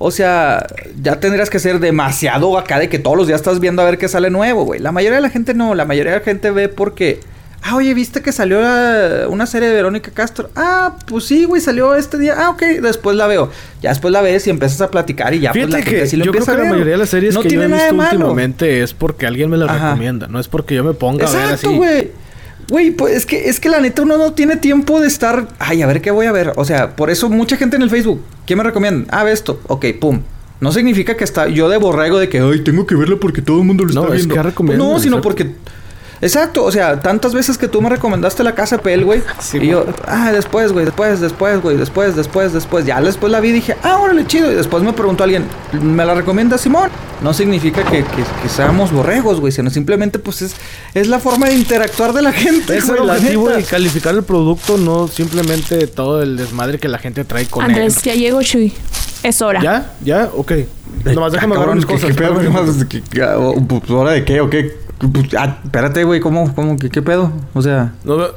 O sea, ya tendrías que ser demasiado acá de que todos los días estás viendo a ver qué sale nuevo, güey. La mayoría de la gente no. La mayoría de la gente ve porque... Ah, oye, ¿viste que salió la- una serie de Verónica Castro? Ah, pues sí, güey, salió este día. Ah, ok, después la veo. Ya después la ves y empiezas a platicar y ya pues Fíjate la gente que sí lo yo creo que a la ver. mayoría de las series no que yo he visto últimamente es porque alguien me las Ajá. recomienda. No es porque yo me ponga a ver así. Exacto, güey. Güey, pues es que, es que la neta uno no tiene tiempo de estar. Ay, a ver qué voy a ver. O sea, por eso mucha gente en el Facebook. ¿Qué me recomiendan? Ah, ve esto. Ok, pum. No significa que está yo de borrego de que, ay, tengo que verlo porque todo el mundo lo No, está es viendo. que recomiendan, no, sino exacto. porque. Exacto, o sea, tantas veces que tú me recomendaste la casa Pel, güey. Sí, y yo, ah, después, güey, después, después, güey, después, después, después. Ya después la vi y dije, ah, órale, chido. Y después me preguntó alguien, ¿me la recomienda Simón? No significa que, que, que seamos borregos, güey, sino simplemente, pues es, es la forma de interactuar de la gente, Es el objetivo de calificar el producto, no simplemente todo el desmadre que la gente trae con Andrés, ya llegó Chuy. Es hora. ¿Ya? ¿Ya? Ok. Nomás déjame Ah, ver cabrón, mis ¿qué- cosas. ¿Qué pedo? espérame. ¿Qué más? ¿Qué- qué- oh, pues, ¿Hora de qué o qué? Pues, ah, espérate, güey, ¿cómo, cómo, qué, qué pedo? O sea, No, ve-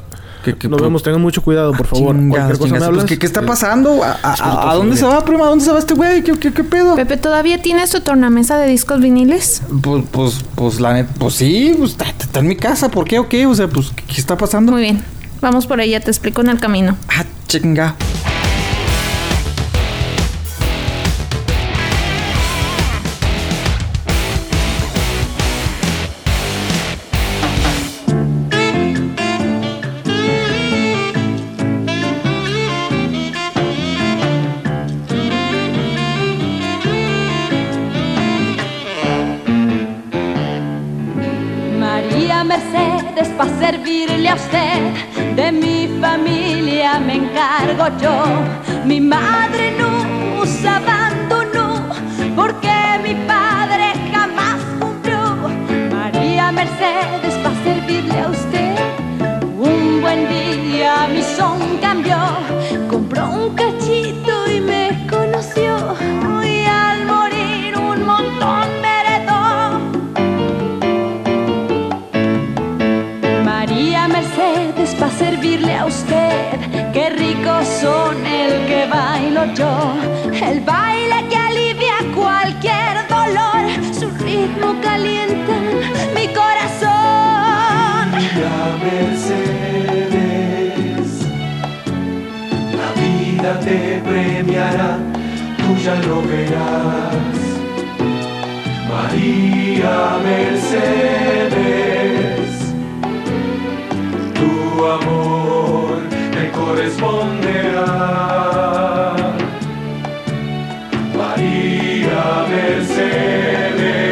¿qué, qué- nos vemos, tengan mucho cuidado, por favor. Chingados, Cualquier cosa me hablas. Pues, ¿qué, ¿Qué está Eh, pasando? ¿A, a- Disculpa, a dónde se va, prima? ¿A dónde se va este güey? ¿Qué, qué, qué pedo? Pepe, ¿todavía tienes tu tornamesa de discos viniles? Pues, pues, pues, la neta, pues sí, pues está, está en mi casa, ¿por qué o qué? O sea, pues, ¿qué, qué está pasando? Muy bien. Vamos por ella, te explico en el camino. Ah, chinga. Mi madre nos yo. El baile que alivia cualquier dolor. Su ritmo calienta mi corazón. Mercedes, la vida te premiará, tú ya lo verás. María Mercedes, tu amor te corresponderá. María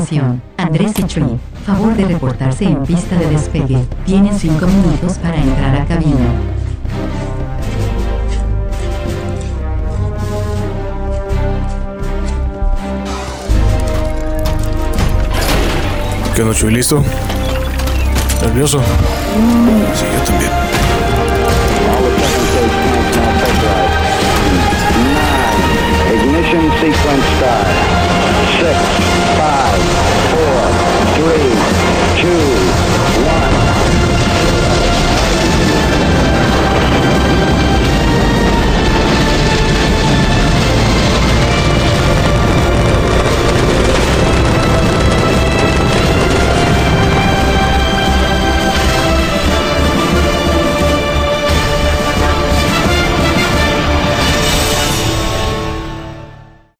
Atención, Andrés y Chuy. Favor de reportarse en pista de despegue. Tienen 5 minutos para entrar a cabina. ¿Qué onda, Chuy? ¿Listo? ¿Nervioso? Sí, yo también. Ignition sequence start. Six, five,